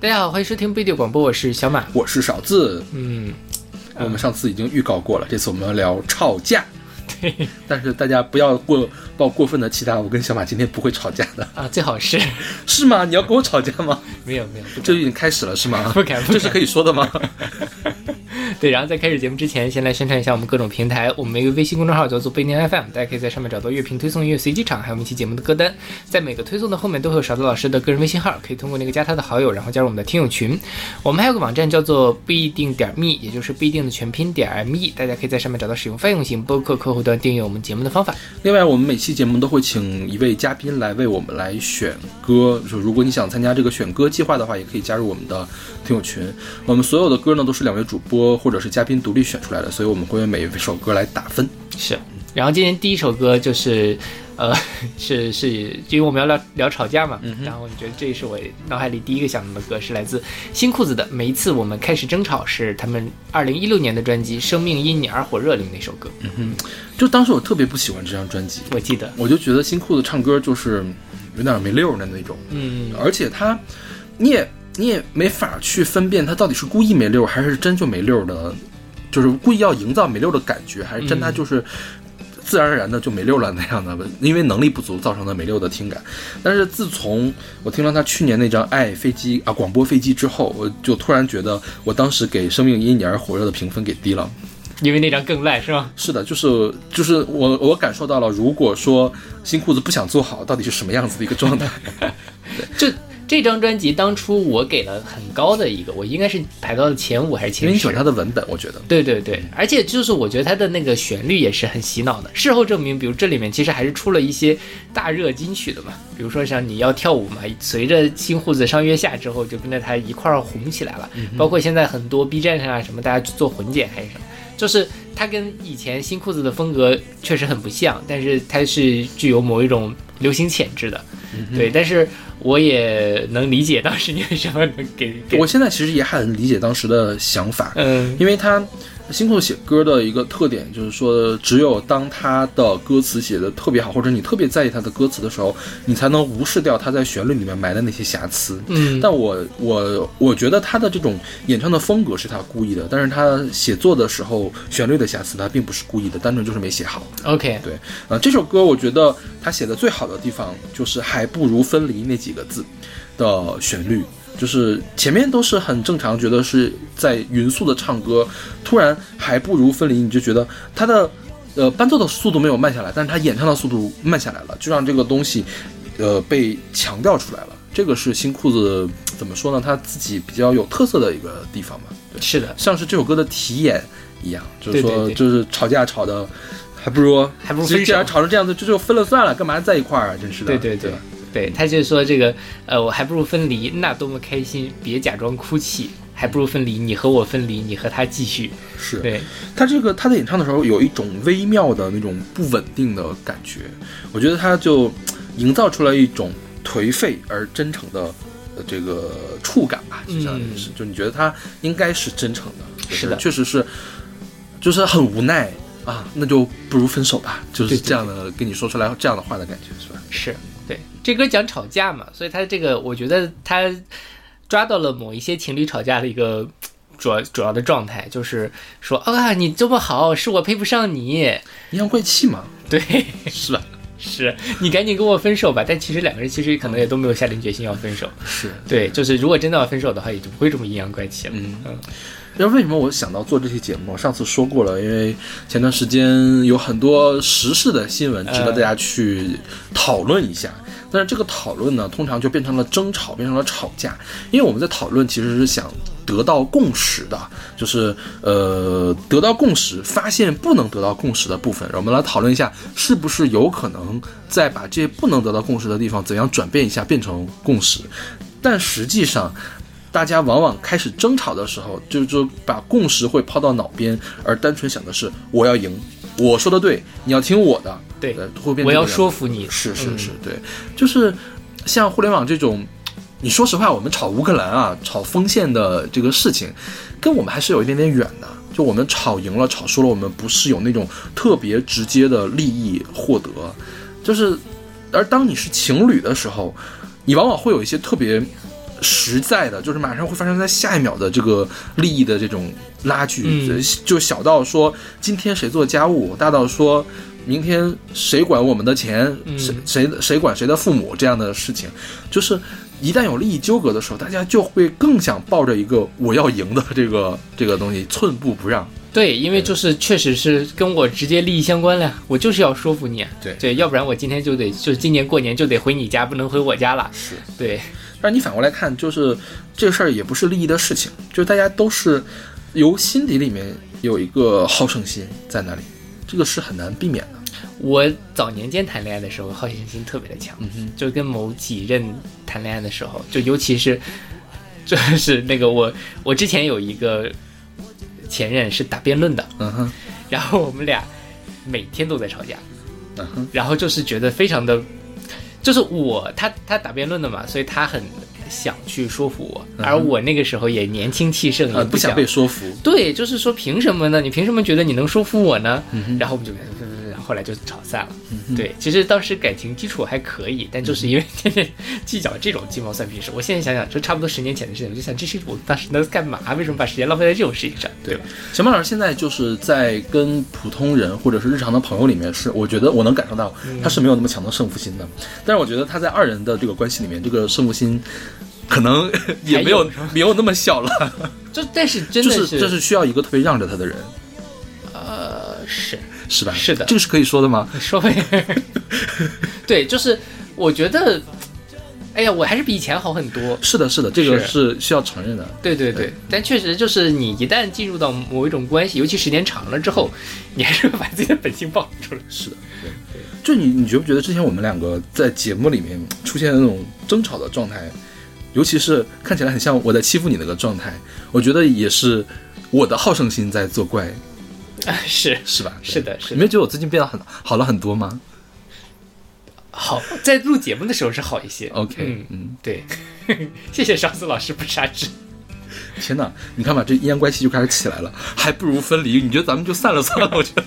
大家好，欢迎收听不一定广播，我是小马。我是少字。嗯，我们上次已经预告过了，这次我们要聊吵架。对，但是大家不要过抱过分的期待，我跟小马今天不会吵架的。啊，最好是是吗？你要跟我吵架吗？没 有没有，这就已经开始了是吗？不敢不敢这是可以说的吗？对，然后在开始节目之前，先来宣传一下我们各种平台。我们一个微信公众号叫做贝宁 FM，大家可以在上面找到乐评推送、音乐随机场，还有我们一期节目的歌单。在每个推送的后面都会有勺子老师的个人微信号，可以通过那个加他的好友，然后加入我们的听友群。我们还有个网站叫做不一定点 me，也就是不一定的全拼点 me，大家可以在上面找到使用泛用型播客客户端订阅我们节目的方法。另外，我们每期节目都会请一位嘉宾来为我们来选歌。就如果你想参加这个选歌计划的话，也可以加入我们的听友群。我们所有的歌呢都是两位主播或者是嘉宾独立选出来的，所以我们会为每一首歌来打分。是，然后今天第一首歌就是，呃，是 是，因为我们要聊聊吵架嘛，然后我觉得这是我脑海里第一个想到的歌，是来自新裤子的《每一次我们开始争吵》，是他们二零一六年的专辑《生命因你而火热》里那首歌，嗯哼。就当时我特别不喜欢这张专辑，我记得，我就觉得新裤子唱歌就是有点没溜儿的那种，嗯，而且他，你也你也没法去分辨他到底是故意没溜儿还是真就没溜儿的，就是故意要营造没溜儿的感觉，还是真他就是自然而然的就没溜儿了那样的，因为能力不足造成的没溜的听感。但是自从我听了他去年那张《爱飞机》啊广播飞机之后，我就突然觉得我当时给《生命因你而火热》的评分给低了。因为那张更烂是吗？是的，就是就是我我感受到了，如果说新裤子不想做好，到底是什么样子的一个状态？这这张专辑当初我给了很高的一个，我应该是排到了前五还是前十因为你喜欢。他的文本，我觉得。对对对，而且就是我觉得它的那个旋律也是很洗脑的。事后证明，比如这里面其实还是出了一些大热金曲的嘛，比如说像你要跳舞嘛，随着新裤子上月下之后，就跟着它一块儿红起来了。包括现在很多 B 站上啊什么，大家去做混剪还是什么，就是它跟以前新裤子的风格确实很不像，但是它是具有某一种流行潜质的。对，但是我也能理解当时你为什么能给给。我现在其实也很理解当时的想法，嗯。因为他新裤子写歌的一个特点就是说，只有当他的歌词写的特别好，或者你特别在意他的歌词的时候，你才能无视掉他在旋律里面埋的那些瑕疵。嗯，但我我我觉得他的这种演唱的风格是他故意的，但是他写作的时候旋律的瑕疵他并不是故意的，单纯就是没写好。OK，对，呃，这首歌我觉得他写的最好的地方就是还不如分离那几个字的旋律，就是前面都是很正常，觉得是在匀速的唱歌，突然还不如分离，你就觉得他的呃伴奏的速度没有慢下来，但是他演唱的速度慢下来了，就让这个东西呃被强调出来了。这个是新裤子怎么说呢？他自己比较有特色的一个地方吧。对，是的，像是这首歌的题眼一样，就是说，对对对就是吵架吵的，还不如还不如分手既然。吵成这样子，就就分了算了，干嘛在一块儿啊？真是的。对对对吧对，他就是说这个，呃，我还不如分离，那多么开心，别假装哭泣，还不如分离，你和我分离，你和他继续。是。对，他这个他在演唱的时候有一种微妙的那种不稳定的感觉，我觉得他就营造出来一种颓废而真诚的呃这个触感吧，就像嗯是，就你觉得他应该是真诚的，就是的。确实是，就是很无奈啊，那就不如分手吧，就是这样的跟你说出来这样的话的感觉，是吧？是。对，这歌讲吵架嘛，所以他这个我觉得他抓到了某一些情侣吵架的一个主要主要的状态，就是说啊，你这么好，是我配不上你，阴阳怪气嘛，对，是吧？是你赶紧跟我分手吧。但其实两个人其实可能也都没有下定决心要分手。是，对，就是如果真的要分手的话，也就不会这么阴阳怪气了。嗯嗯然后为什么我想到做这期节目？我上次说过了，因为前段时间有很多时事的新闻值得大家去讨论一下。但是这个讨论呢，通常就变成了争吵，变成了吵架。因为我们在讨论其实是想得到共识的，就是呃得到共识，发现不能得到共识的部分，我们来讨论一下，是不是有可能再把这些不能得到共识的地方怎样转变一下，变成共识。但实际上，大家往往开始争吵的时候，就就把共识会抛到脑边，而单纯想的是我要赢，我说的对，你要听我的，对呃会变我要说服你。是是嗯是，对，就是像互联网这种，你说实话，我们炒乌克兰啊，炒锋线的这个事情，跟我们还是有一点点远的。就我们炒赢了，炒输了，我们不是有那种特别直接的利益获得，就是，而当你是情侣的时候，你往往会有一些特别实在的，就是马上会发生在下一秒的这个利益的这种拉锯，嗯就小到说今天谁做家务，大到说。明天谁管我们的钱？嗯谁谁谁管谁的父母这样的事情，就是一旦有利益纠葛的时候，大家就会更想抱着一个我要赢的这个这个东西，寸步不让。对，因为就是确实是跟我直接利益相关了，我就是要说服你啊。对对，要不然我今天就得就是今年过年就得回你家，不能回我家了。是，对，但你反过来看，就是这个事儿也不是利益的事情，就是大家都是由心底里面有一个好胜心在那里，这个是很难避免的。我早年间谈恋爱的时候，好胜心特别的强，嗯哼，就跟某几任谈恋爱的时候，就尤其是就是那个我我之前有一个前任是打辩论的，嗯哼，然后我们俩每天都在吵架，嗯哼，然后就是觉得非常的，就是我他他打辩论的嘛，所以他很想去说服我，而我那个时候也年轻气盛，也呃，不想想被说服。对，就是说凭什么呢？你凭什么觉得你能说服我呢？嗯然后我们就然后后来就吵散了。嗯对，其实当时感情基础还可以，但就是因为天天计较这种鸡毛蒜皮事，我现在想想，就差不多十年前的事情，我就想这是我当时能干嘛？为什么把时间浪费在这种事情上？对吧？小马老师现在就是在跟普通人或者是日常的朋友里面，是我觉得我能感受到他是没有那么强的胜负心的，但是我觉得他在二人的这个关系里面，这个胜负心可能也没有有没有那么小了，就但是真的就是这是需要一个特别让着他的人，呃是是吧？是的这个是可以说的吗？说呗，对，就是我觉得，哎呀，我还是比以前好很多。是的，是的，这个是是需要承认的。对对对，但确实就是你一旦进入到某一种关系，尤其时间长了之后，你还是会把自己的本性暴露出来。是的，对。就你，你觉不觉得之前我们两个在节目里面出现的那种争吵的状态，尤其是看起来很像我在欺负你那个状态，我觉得也是我的好胜心在作怪，啊，是是吧？是的，是的。你没觉得我最近变得很好了很多吗好，在录节目的时候是好一些。？OK，嗯，嗯，对，谢谢上次老师不杀之。天哪，你看吧，这阴阳怪气就开始起来了，还不如分离。你觉得咱们就散了算了？我觉得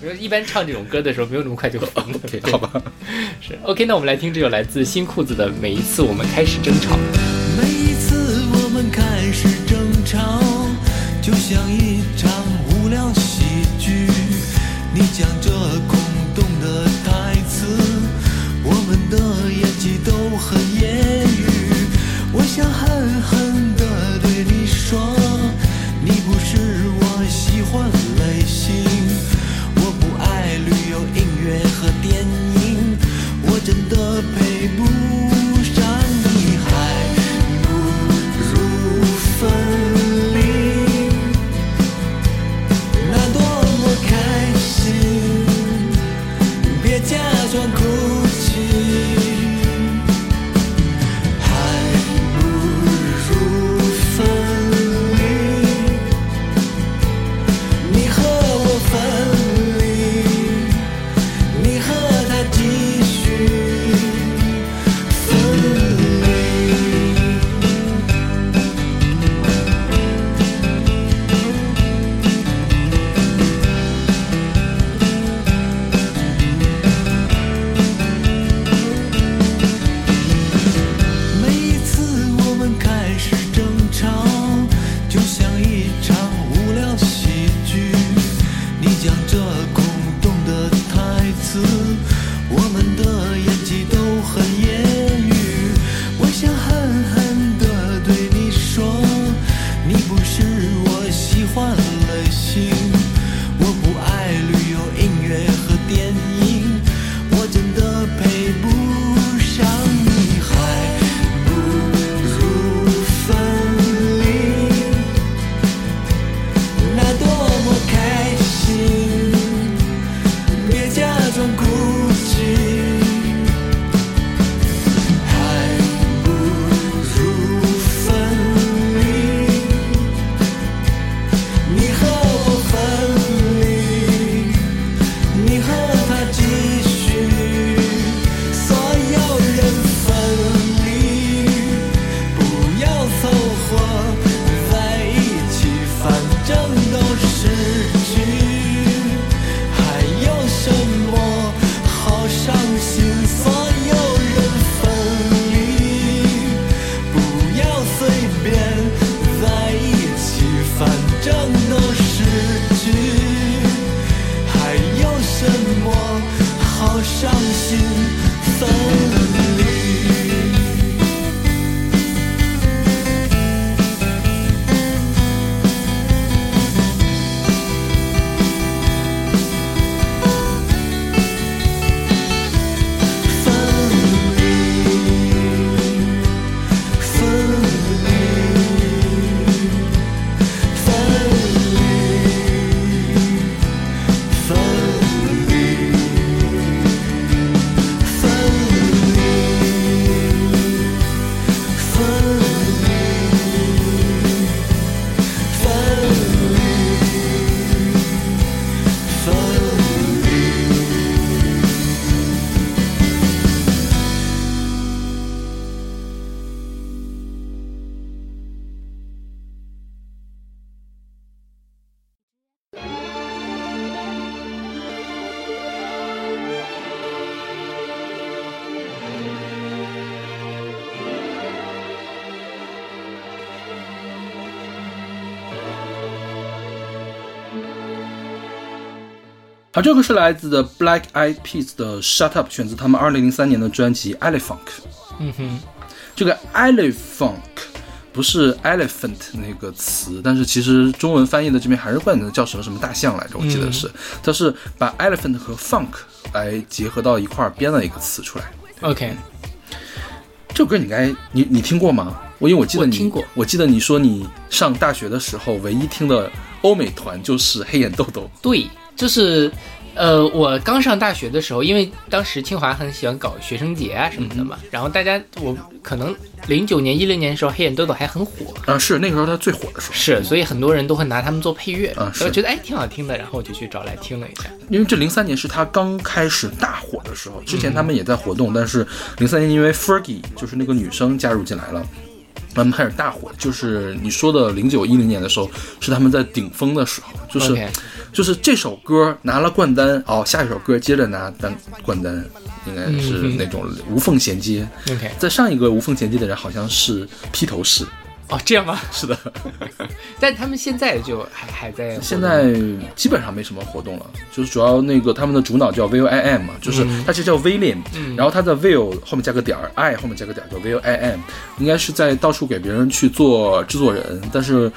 我觉得一般唱这种歌的时候，没有那么快就。OK，对好吧。是 OK，那我们来听这首来自新裤子的《每一次我们开始争吵》。每一次我们开始争吵，就像一场想狠狠地对你说，你不是我喜欢类型。我不爱旅游、音乐和电影，我真的配不好，这个是来自的 Black Eyed Peas 的 Shut Up，选自他们二零零三年的专辑 Elephant。嗯哼，这个 Elephant 不是 elephant 那个词，但是其实中文翻译的这边还是管它叫什么什么大象来着，我记得是，它是把 elephant 和 funk 来结合到一块儿编了一个词出来。OK，这首歌你应该你你听过吗？我因为我记得你我听过我记得你说你上大学的时候唯一听的欧美团就是黑眼豆豆。对，就是，呃，我刚上大学的时候，因为当时清华很喜欢搞学生节啊什么的嘛，然后大家我可能零九年、一零年的时候，黑眼豆豆还很火，啊，是那个时候它最火的时候，是，所以很多人都会拿他们做配乐，啊是我觉得哎挺好听的，然后我就去找来听了一下。因为这零三年是他刚开始大火的时候，之前他们也在活动，但是零三年因为 Fergie 就是那个女生加入进来了。他们开始大火，就是你说的零九一零年的时候，是他们在顶峰的时候，就是就是这首歌拿了冠单，哦，下一首歌接着拿单冠单，应该是嗯那种无缝衔接。OK，在上一个无缝衔接的人好像是披头士，哦，这样吗？是的，但他们现在就还还在，现在基本上没什么活动了，就是主要那个他们的主脑叫 Will I Am 嘛，就是他其实叫 William，、然后他的 Will 后面加个点儿，I 后面加个点儿叫 Will I Am，应该是在到处给别人去做制作人，但是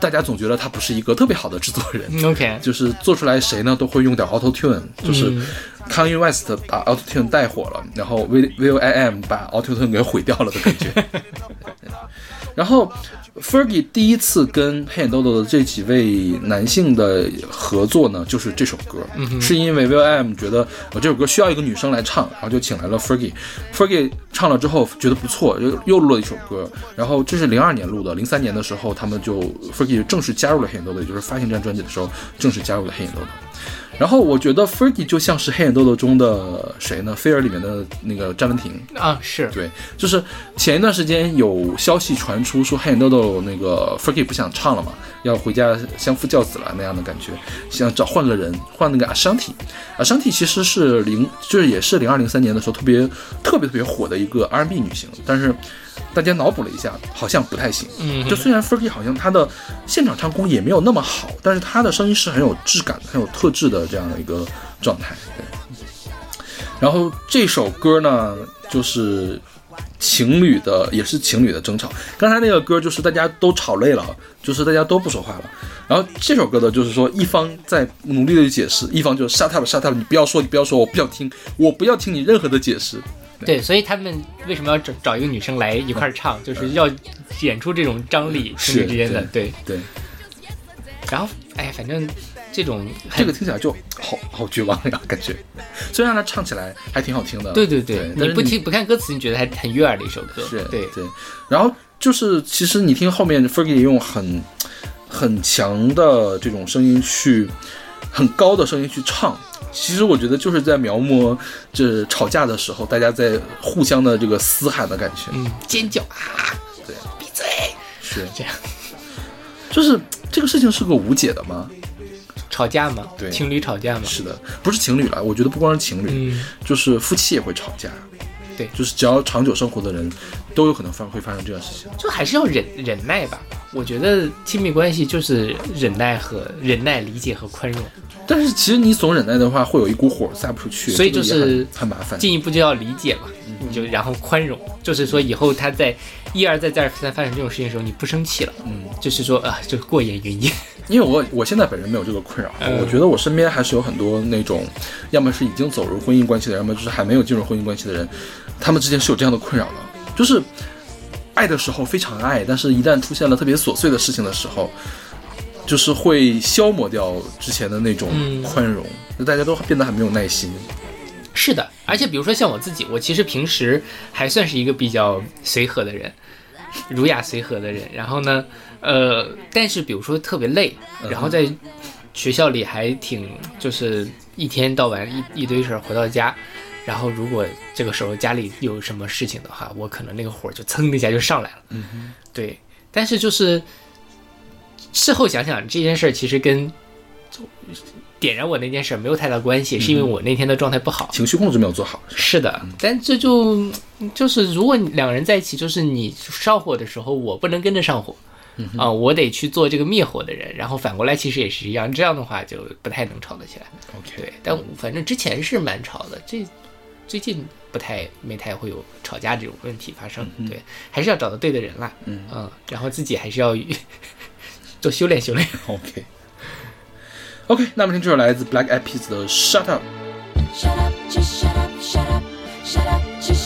大家总觉得他不是一个特别好的制作人，嗯 OK，就是做出来谁呢都会用点 Auto Tune，就是嗯。Kanye West 把 Auto Tune 带火了，然后 Will Will I Am 把 Auto Tune 给毁掉了的感觉。然后 Fergie 第一次跟黑眼豆豆的这几位男性的合作呢，就是这首歌，是因为 Will I Am 觉得我这首歌需要一个女生来唱，然后就请来了 Fergie。Fergie 唱了之后觉得不错，又又录了一首歌。然后这是零二年录的，零三年的时候他们就 Fergie 正式加入了黑眼豆豆，也就是发行这张专辑的时候正式加入了黑眼豆豆。然后我觉得 Fergie 就像是黑眼豆豆中的谁呢？菲儿里面的那个詹雯婷。啊是，对，就是前一段时间有消息传出说黑眼豆豆那个 Fergie 不想唱了嘛，要回家相夫教子了那样的感觉，想找换个人，换那个 Ashanti。Ashanti 其实是零，就是也是零二零三年的时候特别特别特别火的一个 R&B 女星，但是大家脑补了一下，好像不太行。嗯就虽然 Fergie 好像他的现场唱功也没有那么好，但是他的声音是很有质感、很有特质的这样的一个状态。对。然后这首歌呢，就是情侣的，也是情侣的争吵。刚才那个歌就是大家都吵累了，就是大家都不说话了。然后这首歌呢，就是说一方在努力的去解释，一方就 shut up shut up，你不要说，你不要说，我不要听，我不要听你任何的解释。对，所以他们为什么要找找一个女生来一块儿唱，就是要演出这种张力，是情侣之间的对。对，然后哎，反正这种这个听起来就好好绝望呀，感觉。虽然他唱起来还挺好听的，对对对，你不听不看歌词，你觉得还很悦耳的一首歌，是，对对。然后就是，其实你听后面 Fergie 用很很强的这种声音去，很高的声音去唱，其实我觉得就是在描摹这吵架的时候大家在互相的这个嘶喊的感觉。嗯，尖叫啊，对，闭嘴，是。这样。就是这个事情是个无解的吗？吵架吗，对。情侣吵架吗，是的，不是情侣了，我觉得不光是情侣，嗯，就是夫妻也会吵架。对就是只要长久生活的人，都有可能发会发生这样事情。就还是要忍忍耐吧。我觉得亲密关系就是忍耐和忍耐、理解和宽容，但是其实你总忍耐的话，会有一股火撒不出去，所以就是很很麻烦。进一步就要理解嘛，你就然后宽容，就是说以后他在一而再再而三发生这种事情的时候，你不生气了，嗯，就是说啊，就过眼云烟。因为我我现在本人没有这个困扰，嗯我觉得我身边还是有很多那种，要么是已经走入婚姻关系的人，要么就是还没有进入婚姻关系的人，他们之间是有这样的困扰的，就是爱的时候非常爱，但是一旦出现了特别琐碎的事情的时候，就是会消磨掉之前的那种嗯宽容，就大家都变得很没有耐心。是的，而且比如说像我自己，我其实平时还算是一个比较随和的人，儒雅随和的人。然后呢，呃，但是比如说特别累，然后在学校里还挺就是一天到晚一一堆事儿，回到家，然后如果这个时候家里有什么事情的话，我可能那个火就蹭的一下就上来了。嗯对，但是就是事后想想，这件事儿其实跟点燃我那件事儿没有太大关系，是因为我那天的状态不好。情绪控制没有做好，是的，但这就就是如果两个人在一起，就是你上火的时候，我不能跟着上火，啊、我得去做这个灭火的人，然后反过来其实也是一样，这样的话就不太能吵得起来。OK，对，但反正之前是蛮吵的，这最近不太没太会有吵架这种问题发生。对，还是要找到对的人啦。嗯然后自己还是要多修炼修炼。OK OK，那么听这首来自 Black Eyed Peas 的 Shut Up。Shut up, just shut up, shut up, shut up, just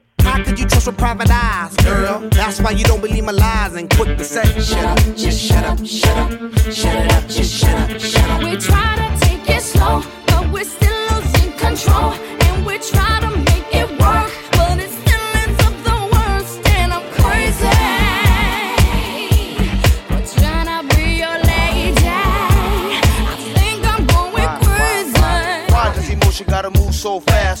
How could you trust with private eyes, girl? That's why you don't believe my lies and quick to say, shut up, just shut up, shut up, shut it up, just shut up, shut up. We try to take it slow, but we're still losing control. And we try to make it work, but it still ends up the worst. And I'm crazy. We're trying to be your lady. I think I'm going crazy. Why does emotion gotta move so fast?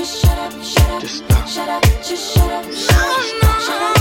just shut up, shut up. Just stop. Shut up, just shut up. Shut up, no. shut up,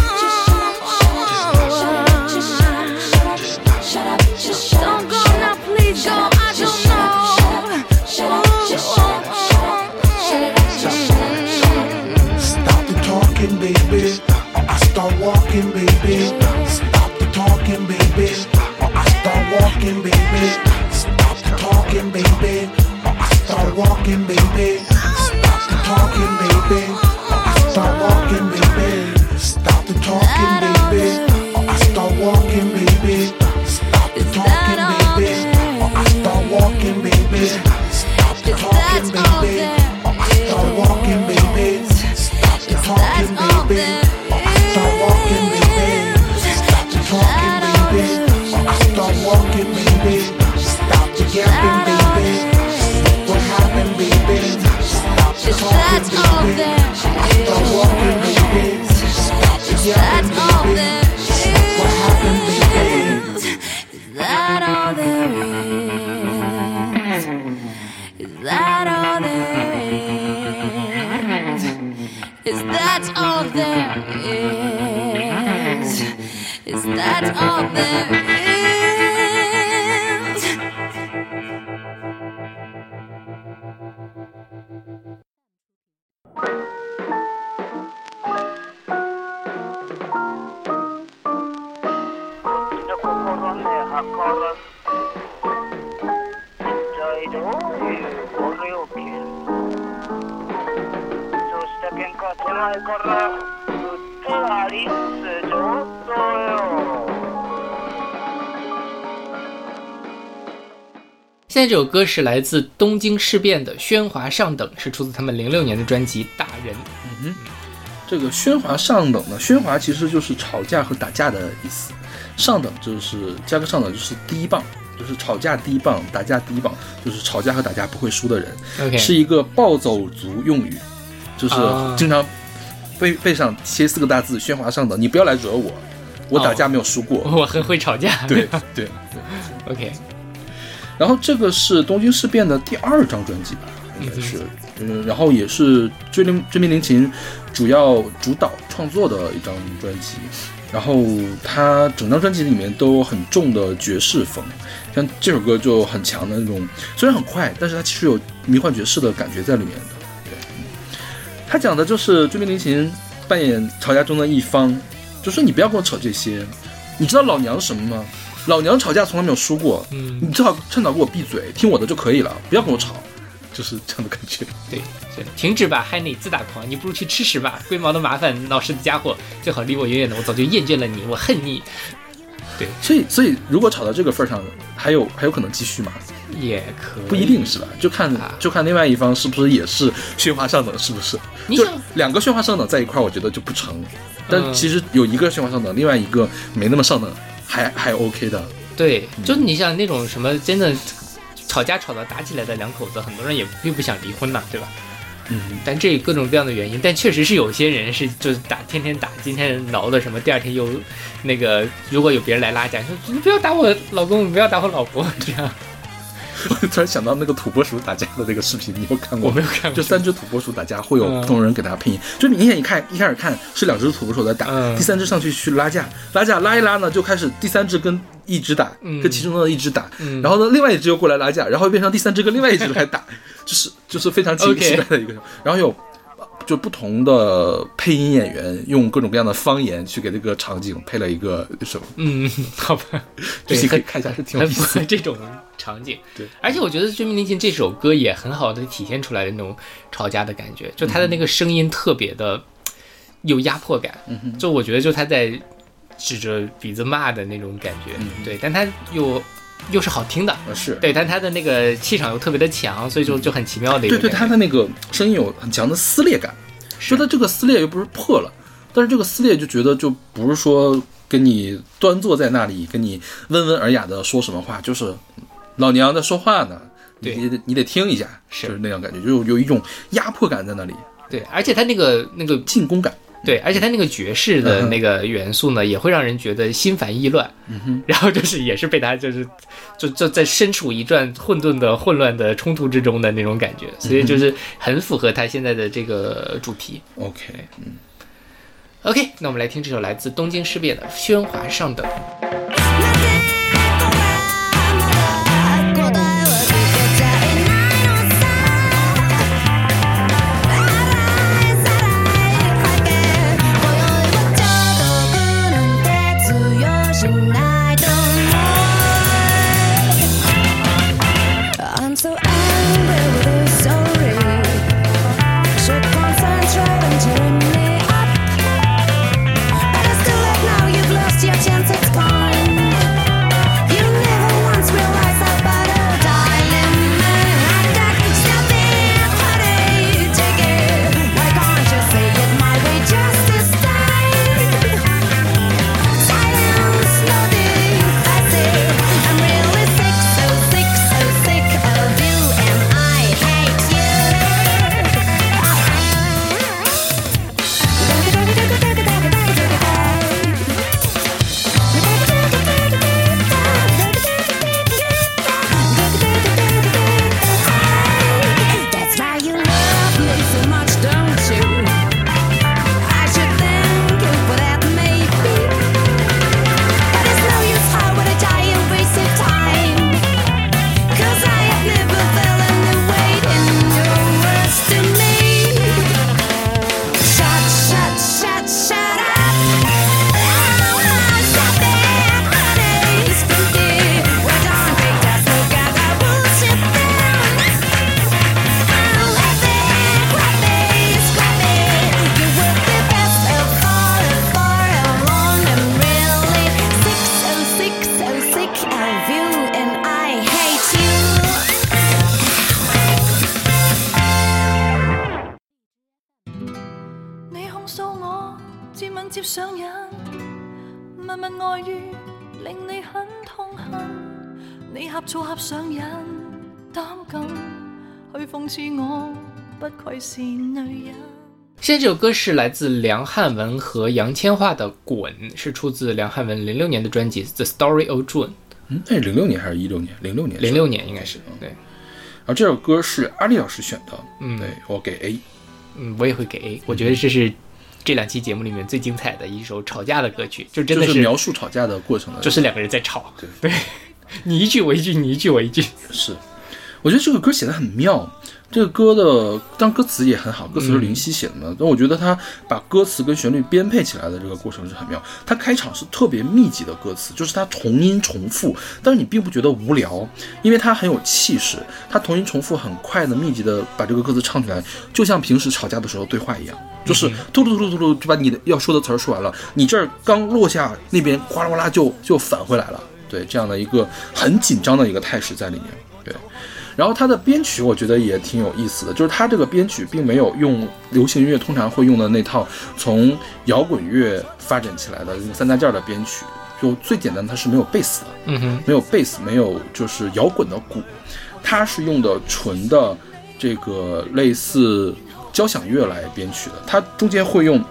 歌是来自东京事变的《喧哗上等》，是出自他们零六年的专辑《大人》。嗯这个喧哗上等呢，喧哗其实就是吵架和打架的意思，上等就是加个上等就是第一棒，就是吵架第一棒，打架第一棒，就是吵架和打架不会输的人 OK 是一个暴走族用语，就是啊经常背背上贴四个大字“喧哗上等”，你不要来惹我，我打架没有输过。我很会吵架。对吧对对。OK，然后这个是东京事变的第二张专辑吧，应该是，嗯，然后也是追铃追命铃琴主要主导创作的一张专辑，然后它整张专辑里面都有很重的爵士风，像这首歌就很强的那种，虽然很快，但是它其实有迷幻爵士的感觉在里面的。对，嗯他讲的就是追命铃琴扮演吵架中的一方，就说你不要跟我扯这些，你知道老娘什么吗？老娘吵架从来没有输过，嗯你最好趁早给我闭嘴，听我的就可以了，不要跟我吵，就是这样的感觉。对，是停止吧，害你自大狂！你不如去吃屎吧，龟毛的麻烦，闹事的家伙，最好离我远远的。我早就厌倦了你，我恨你。对所以，所以如果吵到这个份儿上，还有还有可能继续吗？也可以不一定是吧？就看啊就看另外一方是不是也是喧哗上等，是不是？就你想两个喧哗上等在一块儿，我觉得就不成。但嗯其实有一个喧哗上等，另外一个没那么上等，还还 OK 的。对，就你想那种什么真的吵架吵到打起来的两口子，很多人也并不想离婚呐，对吧？嗯，但这各种各样的原因，但确实是有些人是就是打天天打，今天挠的什么，第二天又那个，如果有别人来拉架，说你不要打我老公，你不要打我老婆，这样 我突然想到那个土拨鼠打架的那个视频，你有看过吗？我没有看过就三只土拨鼠打架，会有嗯不同人给它配音。就明显你看一开始看是两只土拨鼠在打，嗯第三只上去去拉架，拉架拉一拉呢，就开始第三只跟一只打，嗯跟其中的一只打，嗯然后呢另外一只又过来拉架，然后又变成第三只跟另外一只来打，就是就是非常奇奇怪的一个，然后有。就不同的配音演员用各种各样的方言去给这个场景配了一个什么，嗯，好吧，对，这些可以看一下，是挺有很意思符合。这种场景。对，而且我觉得《追命铃琴》这首歌也很好的体现出来的那种吵架的感觉，就他的那个声音特别的有压迫感。嗯就我觉得就他在指着鼻子骂的那种感觉，对，但他又又是好听的，呃是。对，但他的那个气场又特别的强，所以就就很奇妙的一个对对，他的那个声音有很强的撕裂感，说他这个撕裂又不是破了，但是这个撕裂就觉得就不是说跟你端坐在那里跟你温文尔雅的说什么话，就是老娘在说话呢，对。你得你得听一下，是。就是那样感觉，就有有一种压迫感在那里，对，而且他那个那个进攻感。对，而且他那个爵士的那个元素呢，也会让人觉得心烦意乱。嗯，然后就是也是被他就是就就在身处一段混沌的混乱的冲突之中的那种感觉，所以就是很符合他现在的这个主题。OK，嗯，OK，那我们来听这首来自东京事变的《喧哗上等》。膽敢去諷刺我，不愧是女人。现在这首歌是来自梁汉文和杨千嬅的《滚》，是出自梁汉文零六年的专辑《The Story of June》，嗯，那是零六年还是一六年？零六年，零六。年应该是对。然后这首歌是阿丽老师选的，嗯对我给 A。嗯，我也会给 A，我觉得这是这两期节目里面最精彩的一首吵架的歌曲，就真的就是描述吵架的过程的，就是两个人在吵，对对，你一句我一句，你一句我一句，是，我觉得这个歌写的很妙。这个歌的当歌词也很好，歌词是林夕写的嘛，但我觉得他把歌词跟旋律编配起来的这个过程是很妙。他开场是特别密集的歌词，就是他重音重复，但是你并不觉得无聊，因为他很有气势。他同音重复很快的密集的把这个歌词唱出来，就像平时吵架的时候对话一样，就是突突突突突就把你的要说的词儿说完了，你这儿刚落下，那边哗啦哗啦就就返回来了。对，这样的一个很紧张的一个态势在里面。对。然后它的编曲我觉得也挺有意思的，就是它这个编曲并没有用流行音乐通常会用的那套从摇滚乐发展起来的那三大件的编曲，就最简单它是没有贝斯的，嗯哼，没有贝斯，没有就是摇滚的鼓，它是用的纯的这个类似交响乐来编曲的，它中间会用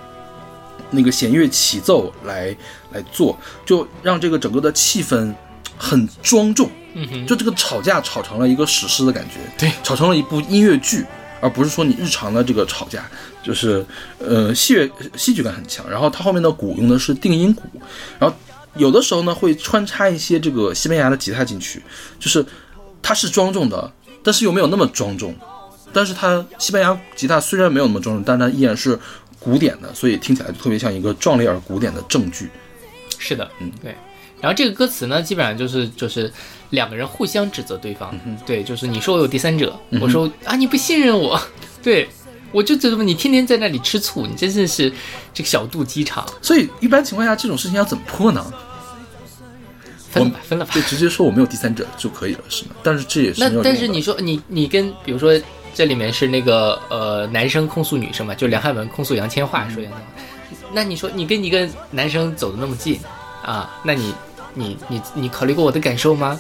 那个弦乐齐奏来来做，就让这个整个的气氛很庄重。嗯哼，就这个吵架吵成了一个史诗的感觉，对吵成了一部音乐剧，而不是说你日常的这个吵架，就是呃戏乐戏剧感很强。然后它后面的鼓用的是定音鼓，然后有的时候呢会穿插一些这个西班牙的吉他进去，就是它是庄重的，但是又没有那么庄重。但是它西班牙吉他虽然没有那么庄重，但它依然是古典的，所以听起来就特别像一个壮丽而古典的正剧。是的，嗯对。然后这个歌词呢，基本上就是就是两个人互相指责对方，对，就是你说我有第三者，我说啊你不信任我，对我就觉得你天天在那里吃醋，你真的是这个小肚鸡肠，所以一般情况下这种事情要怎么破呢？分了吧，分了吧。就。直接说我没有第三者就可以了，是吗？但是这也是那但是你说你你跟比如说这里面是那个呃男生控诉女生嘛，就梁汉文控诉杨千嬅说杨千嬅，那你说你跟一个男生走的那么近啊，那你你你你考虑过我的感受吗？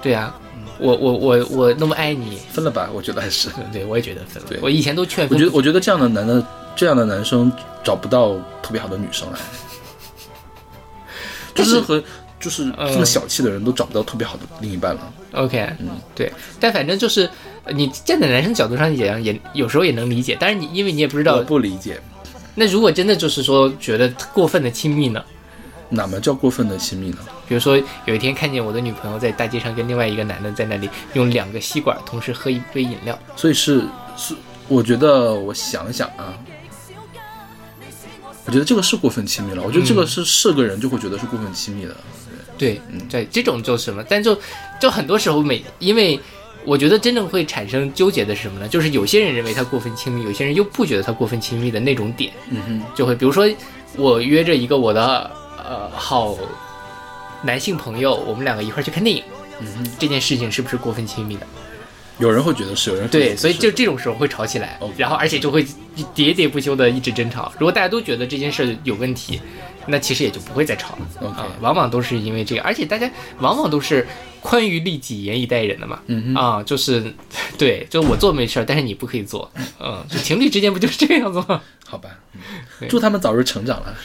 对啊，我我我我那么爱你，分了吧，我觉得还是。对我也觉得分了对，我以前都劝分我觉得，我觉得这样的男的，这样的男生找不到特别好的女生了，就是是和就是这么小气的人都找不到特别好的另一半了。OK，嗯，对，但反正就是呃你站在男生角度上讲，也有时候也能理解，但是你因为你也不知道我道，不理解，那如果真的就是说觉得过分的亲密呢？哪么叫过分的亲密呢？比如说有一天看见我的女朋友在大街上跟另外一个男的在那里用两个吸管同时喝一杯饮料，所以是是，我觉得我想一想啊，我觉得这个是过分亲密了。我觉得这个是是个人就会觉得是过分亲密的。对，嗯对，这种就是什么？但就就很多时候每因为。我觉得真正会产生纠结的是什么呢？就是有些人认为他过分亲密，有些人又不觉得他过分亲密的那种点，嗯哼，就会比如说我约着一个我的呃好男性朋友，我们两个一块儿去看电影，嗯哼，这件事情是不是过分亲密的？有人会觉得是，有人对，所以就这种时候会吵起来然后而且就会喋喋不休的一直争吵。如果大家都觉得这件事有问题，那其实也就不会再吵了。啊，往往都是因为这个，而且大家往往都是宽于利己，严以待人的嘛。嗯哼啊，就是对，就我做没事儿，但是你不可以做。嗯，就情侣之间不就是这样子吗？好吧，祝他们早日成长了。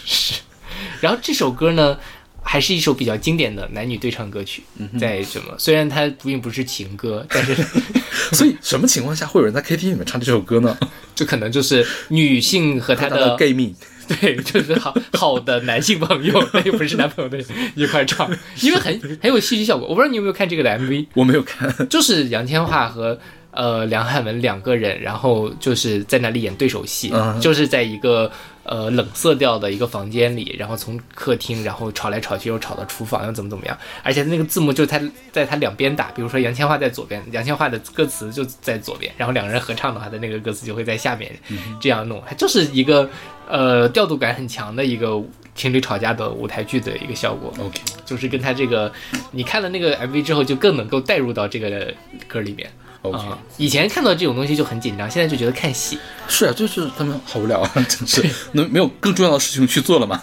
然后这首歌呢，还是一首比较经典的男女对唱歌曲，嗯在什么？虽然它并不是情歌，但是 所以什么情况下会有人在 KTV 里面唱这首歌呢？就可能就是女性和她他的 gay 蜜，对，就是好好的男性朋友，那又不是男朋友的一块唱，因为很很有戏剧效果。我不知道你有没有看这个的 MV，我没有看。就是杨千嬅和呃梁汉文两个人，然后就是在那里演对手戏，嗯就是在一个呃冷色调的一个房间里，然后从客厅，然后吵来吵去，又吵到厨房，又怎么怎么样。而且那个字幕就是他在他两边打，比如说杨千嬅在左边，杨千嬅的歌词就在左边，然后两个人合唱的话，的那个歌词就会在下面，这样弄，它就是一个呃调度感很强的一个情侣吵架的舞台剧的一个效果。OK，就是跟他这个，你看了那个 MV 之后，就更能够带入到这个歌里面。OK，、啊、以前看到这种东西就很紧张，现在就觉得看戏。是啊，就是他们好无聊啊，真是能没有更重要的事情去做了吗？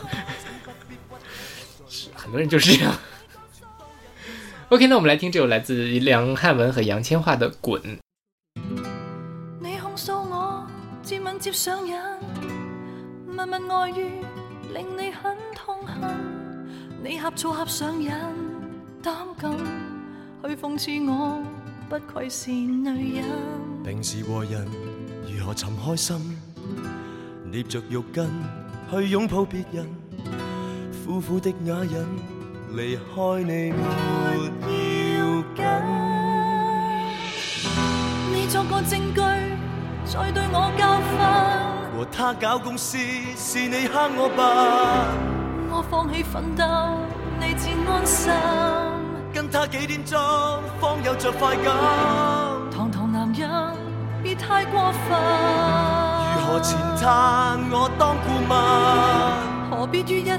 很多人就是这样。OK，那我们来听这首来自梁汉文和杨千嬅的《滚》。你控诉我接吻接上癮，密密愛語令你很痛恨，你呷醋呷上癮，膽敢去諷刺我，不愧是女人。平時和人如何尋開心，捏着浴巾去擁抱別人，苦苦的啞忍，離開你沒要緊。你作個證據，再對我教訓，和他搞公司是你蝦我吧？我放棄奮鬥，你至安心。跟他几点钟方有着快感？堂堂男人，别太过分。如何前嘆我当顾问？何必于一起，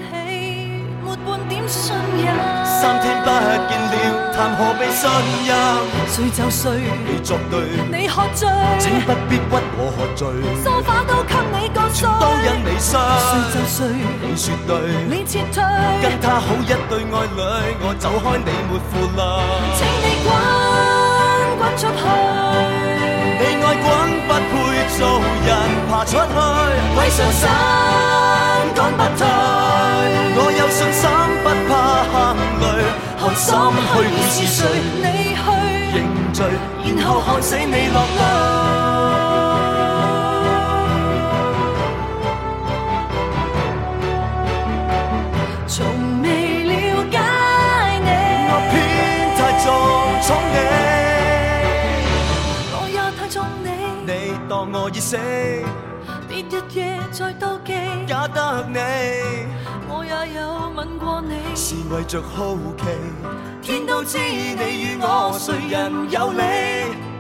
沒半點信任。三天不见了，談何被信任？睡就睡，你作對，你喝醉，請不必屈我喝醉，梳化都給你割碎。都因你傷。睡就睡，你說對，你撤退，跟他好一對愛侶，我走開你沒負累。請你滾滾出去。你愛滾不配做人，爬出去，鬼上身心虛會是誰？你去認罪，然後看死你落淚。從未了解你我，偏太重寵我也太重你，你，你當我已死，別日夜在妒忌，也得你。是為着好奇，天都知你與我誰人有理，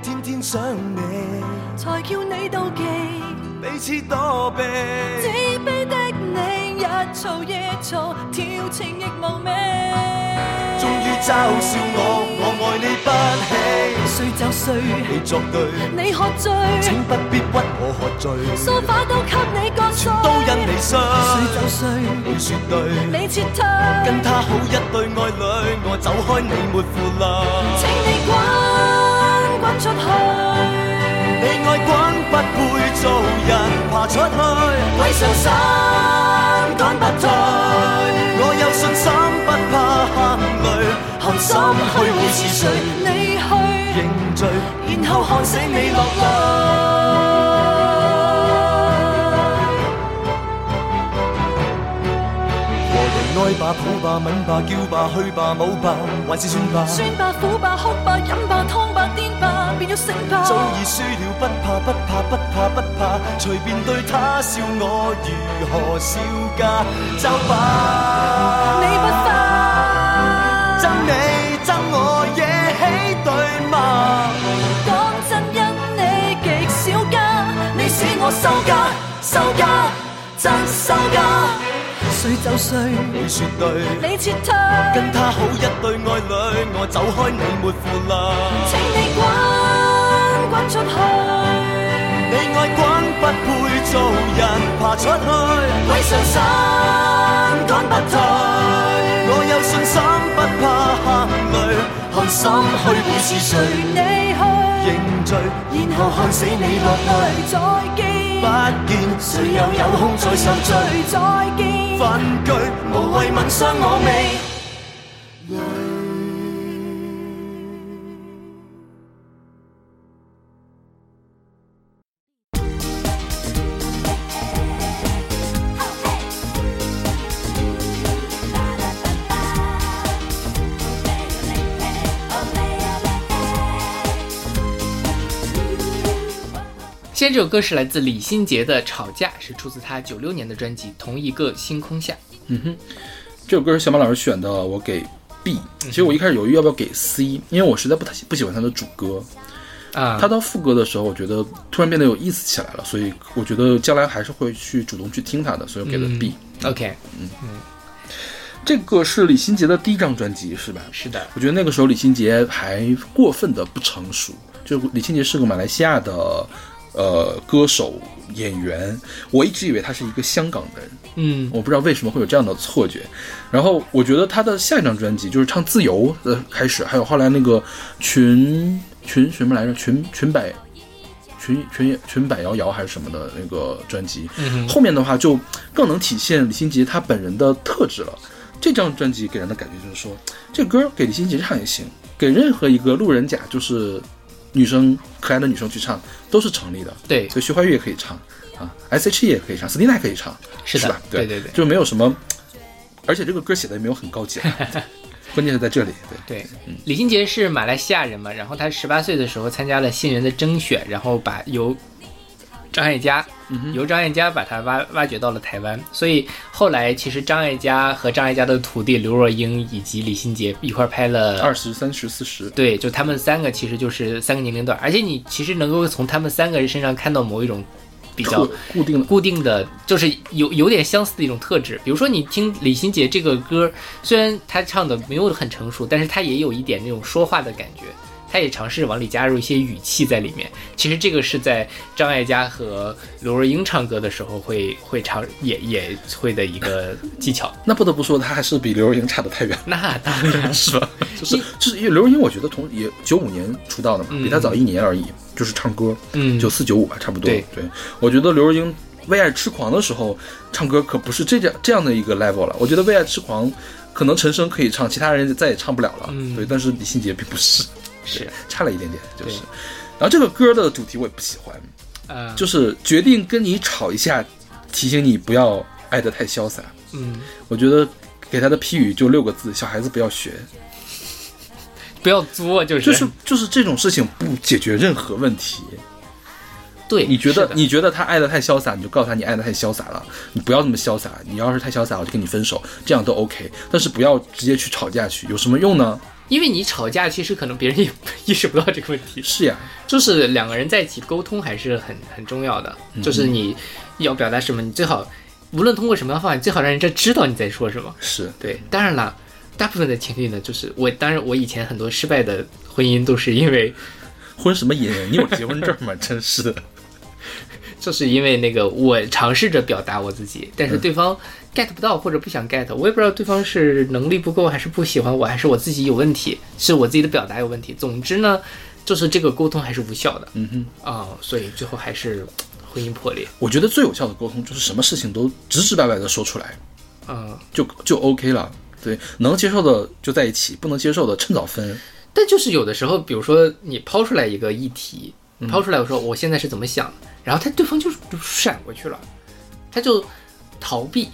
天天想你，才叫你妒忌，彼此躲避。自卑的你日嘈夜嘈，調情亦無味。終於嘲笑我，我愛你不起，誰就誰，你作對，你喝醉，請不必屈我喝醉，梳化都給都因你傷。誰就誰，你說對，你撤退，跟他好一對愛侶，我走開你沒負累。請你滾滾出去。你愛滾不配做人，爬出去，鬼上身趕不退。我有信心不怕行雷，看心去會是誰？你去，認罪，然後看死你落淚。愛吧、抱吧、吻吧、叫吧、去吧、舞吧，還是算吧。酸吧、苦吧、哭吧、飲吧、湯吧、癲吧，變咗性吧。早已输了，不怕不怕不怕不怕，隨便對他笑我如何笑架，就吧。你不怕，憎你憎我惹起對罵，講真因你極少家，你使我收家收家真收家。誰就誰，你說對，你撤退，跟他好一對愛侶，我走開你沒負累。請你滾滾出去。你愛滾不配做人，爬出去，鬼上身趕不退。我有信心不怕行雷，看心虛會是誰？你去，認罪，然後看死你落淚。再見，不見誰又有空再受罪？再見。无谓问伤我未。这首歌是来自李心洁的《吵架》，是出自她九六年的专辑《同一个星空下》。嗯哼这首歌是小马老师选的，我给 B。其实我一开始犹豫要不要给 C，因为我实在不太不喜欢他的主歌。啊，他到副歌的时候，我觉得突然变得有意思起来了，所以我觉得将来还是会去主动去听他的，所以我给了 B。OK，嗯嗯这个是李心洁的第一张专辑，是吧？是的，我觉得那个时候李心洁还过分的不成熟，就李心洁是个马来西亚的呃歌手演员，我一直以为他是一个香港人，嗯我不知道为什么会有这样的错觉。然后我觉得他的下一张专辑就是唱《自由》的开始，还有后来那个群群什么来着？群群百群群群百摇摇还是什么的那个专辑，嗯后面的话就更能体现李心洁她本人的特质了。这张专辑给人的感觉就是说，这歌给李心洁唱也行，给任何一个路人甲，就是女生可爱的女生去唱都是成立的。对。所以徐怀钰也可以唱啊，S.H.E 也可以唱，斯蒂娜也可以唱，是的吧？对对对。就没有什么，而且这个歌写的也没有很高级啊，关键是在这里，对，对，李心洁是马来西亚人嘛，然后她十八岁的时候参加了新人的甄选，然后把由张艾嘉，由张艾嘉把他挖挖掘到了台湾，所以后来其实张艾嘉和张艾嘉的徒弟刘若英以及李心洁一块儿拍了二十三十四十，对，就他们三个其实就是三个年龄段，而且你其实能够从他们三个人身上看到某一种比较固定的固定的，就是有有点相似的一种特质。比如说你听李心洁这个歌，虽然他唱的没有很成熟，但是他也有一点那种说话的感觉。她也尝试往里加入一些语气在里面。其实这个是在张艾嘉和刘若英唱歌的时候会会唱，也也会的一个技巧。那不得不说，他还是比刘若英差得太远。那当然 是吧？就是就是因为刘若英，我觉得同也九五年出道的嘛，比他早一年而已，就是唱歌，嗯九四九五吧，差不多。对我觉得刘若英为爱痴狂的时候唱歌可不是这样这样的一个 level 了。我觉得为爱痴狂可能陈升可以唱，其他人再也唱不了了。嗯对，但是李心洁并不是，是对差了一点点，就是。然后这个歌的主题我也不喜欢，呃，就是决定跟你吵一下，提醒你不要爱得太潇洒。嗯，我觉得给他的批语就六个字：小孩子不要学。不要作，就是就是就是这种事情不解决任何问题。对，你觉得你觉得他爱的太潇洒，你就告诉他你爱的太潇洒了，你不要这么潇洒。你要是太潇洒，我就跟你分手，这样都 OK。但是不要直接去吵架去，有什么用呢？因为你吵架，其实可能别人也 意识不到这个问题。是呀，就是两个人在一起沟通还是很很重要的，嗯就是你要表达什么，你最好无论通过什么方法，你最好让人家知道你在说什么。是对，当然了，大部分的情侣呢，就是我当然我以前很多失败的婚姻都是因为 婚什么姻？你有结婚证吗？真是的。就是因为那个我尝试着表达我自己，嗯但是对方 get 不到或者不想 get，我也不知道对方是能力不够，还是不喜欢我，还是我自己有问题，是我自己的表达有问题。总之呢，就是这个沟通还是无效的嗯哼，啊、所以最后还是婚姻破裂。我觉得最有效的沟通就是什么事情都直直白白的说出来，嗯，就就 OK 了。对，能接受的就在一起，不能接受的趁早分。但就是有的时候，比如说你抛出来一个议题，嗯抛出来我说我现在是怎么想，然后他对方就就闪过去了，他就逃避，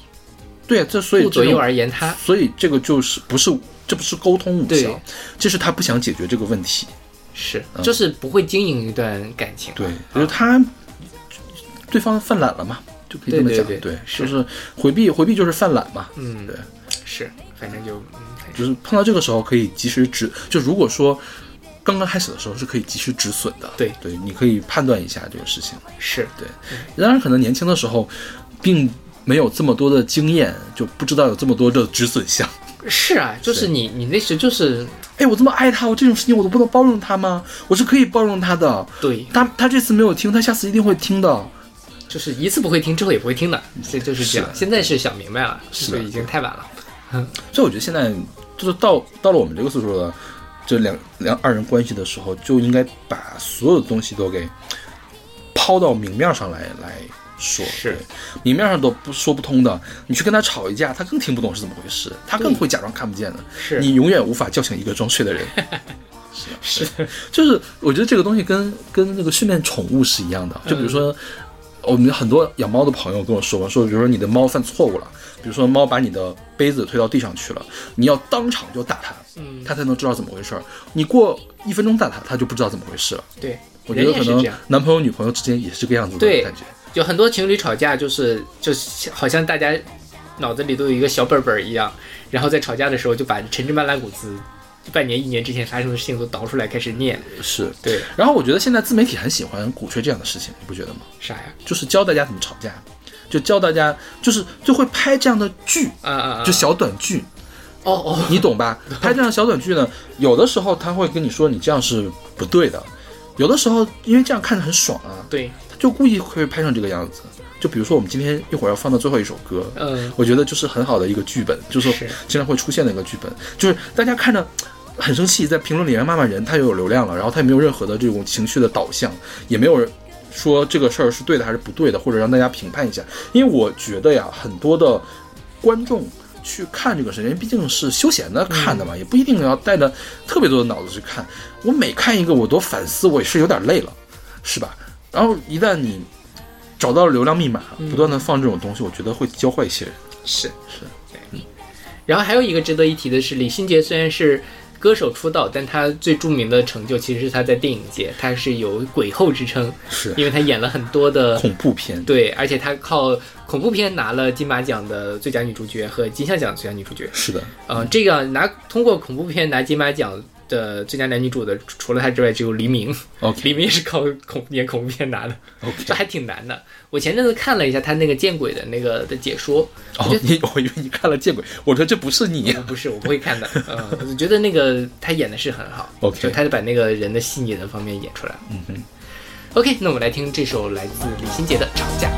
对啊、这所以顾左右而言他。所以这个就是不是这不是沟通无效，这是他不想解决这个问题。是，就是不会经营一段感情。对，就是他对方犯懒了嘛，就可以这么讲。对对对是就是回避，回避就是犯懒嘛。嗯对，是，反正就嗯，就是碰到这个时候可以及时止，就如果说刚刚开始的时候是可以及时止损的。对对，你可以判断一下这个事情。是对，当然可能年轻的时候并没有这么多的经验，就不知道有这么多的止损项。是啊，就是你你那时就是哎，我这么爱他，我这种事情我都不能包容他吗？我是可以包容他的。对，他他这次没有听，他下次一定会听的。就是一次不会听，之后也不会听的，所以就是这样。现在是想明白了，是已经太晚了。所以我觉得现在就是到到了我们这个岁数了这两两二人关系的时候，就应该把所有的东西都给抛到明面上来来说。是明面上都不说不通的，你去跟他吵一架，他更听不懂是怎么回事，他更会假装看不见的。是你永远无法叫醒一个装睡的人。是 是，就是我觉得这个东西跟跟那个训练宠物是一样的。就比如说，我们很多养猫的朋友跟我说过，说比如说你的猫犯错误了，比如说猫把你的杯子推到地上去了，你要当场就打它，嗯它才能知道怎么回事儿。你过一分钟打它，它就不知道怎么回事了。对，我觉得可能。男朋友女朋友之间也是这个样子的感觉。有很多情侣吵架，就是就是好像大家脑子里都有一个小本本一样，然后在吵架的时候就把陈芝麻烂谷子半年一年之前发生的事情都倒出来开始念。是对，然后我觉得现在自媒体很喜欢鼓吹这样的事情，你不觉得吗？啥呀？就是教大家怎么吵架，就教大家，就是就会拍这样的剧，啊啊啊！就小短剧，哦哦，你懂吧？拍这样的小短剧呢，有的时候他会跟你说你这样是不对的，有的时候因为这样看着很爽啊，对，他就故意会拍成这个样子。就比如说我们今天一会儿要放到最后一首歌，嗯我觉得就是很好的一个剧本，就是是经常会出现的一个剧本，就是大家看着很生气，在评论里面骂骂人，他又有流量了，然后他也没有任何的这种情绪的导向，也没有人说这个事儿是对的还是不对的，或者让大家评判一下。因为我觉得呀，很多的观众去看这个事情，因为毕竟是休闲的看的嘛，也不一定要带着特别多的脑子去看。我每看一个，我都反思，我也是有点累了，是吧？然后一旦你找到了流量密码，不断的放这种东西，我觉得会教坏一些人。是是，对。然后还有一个值得一提的是，李心洁虽然是歌手出道，但她最著名的成就其实是她在电影界，她是有鬼后之称，是因为她演了很多的恐怖片，对，而且她靠恐怖片拿了金马奖的最佳女主角和金像奖最佳女主角。是的，呃，这个拿通过恐怖片拿金马奖的最佳男女主的，除了他之外，只有黎明。OK 黎明也是靠恐演恐怖片拿的 OK 这还挺难的。我前阵子看了一下他那个见鬼的那个的解说，哦，你 我以为你看了《见鬼》，我说这不是你呃不是，我不会看的。嗯，我觉得那个他演的是很好 OK 就他把那个人的细腻的方面演出来了。嗯哼。OK，那我们来听这首来自李心洁的《吵架》。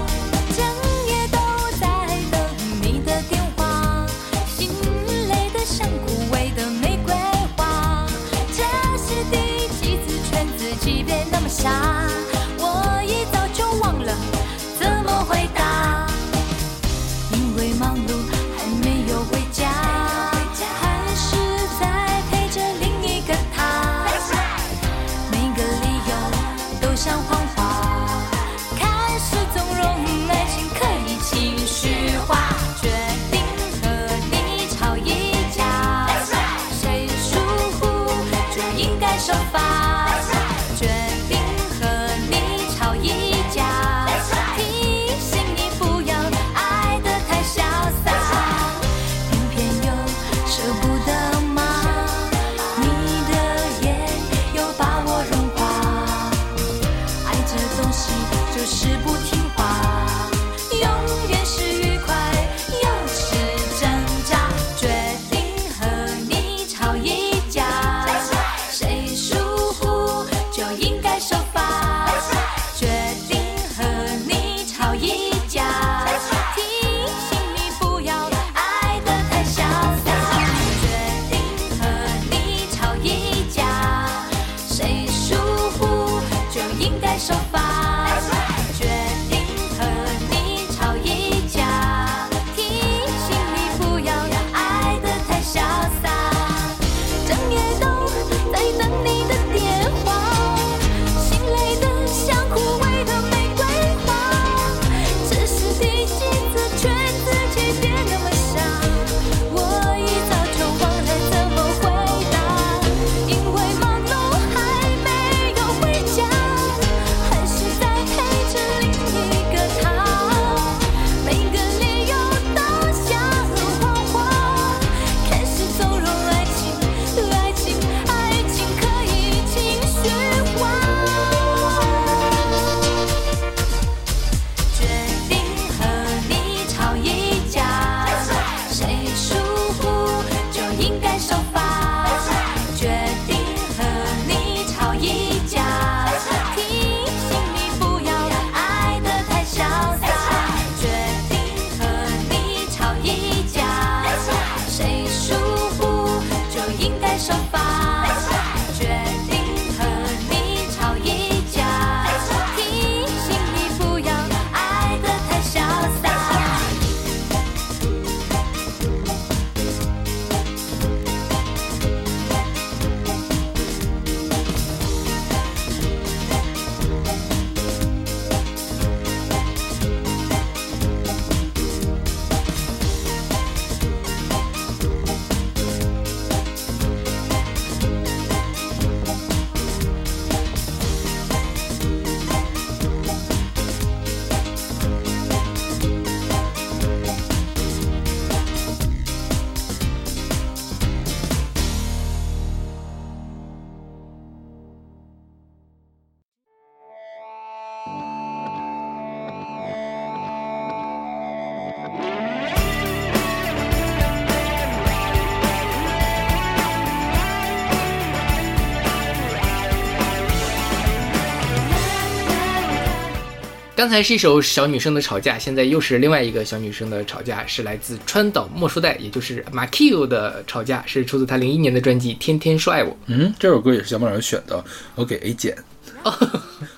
刚才是一首小女生的吵架，现在又是另外一个小女生的吵架，是来自川岛莫树代，也就是马 Q 的吵架，是出自他零一年的专辑《天天说爱我》。嗯，这首歌也是小马老师选的，我给 A 减。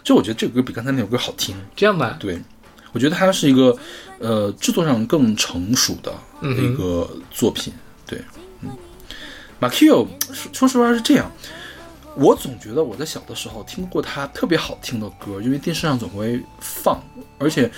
就我觉得这个歌比刚才那首歌好听。这样吧，对，我觉得它是一个呃制作上更成熟的一个作品。对，嗯，马 Q 说说实话是这样，我总觉得我在小的时候听过他特别好听的歌，因为电视上总会放，而且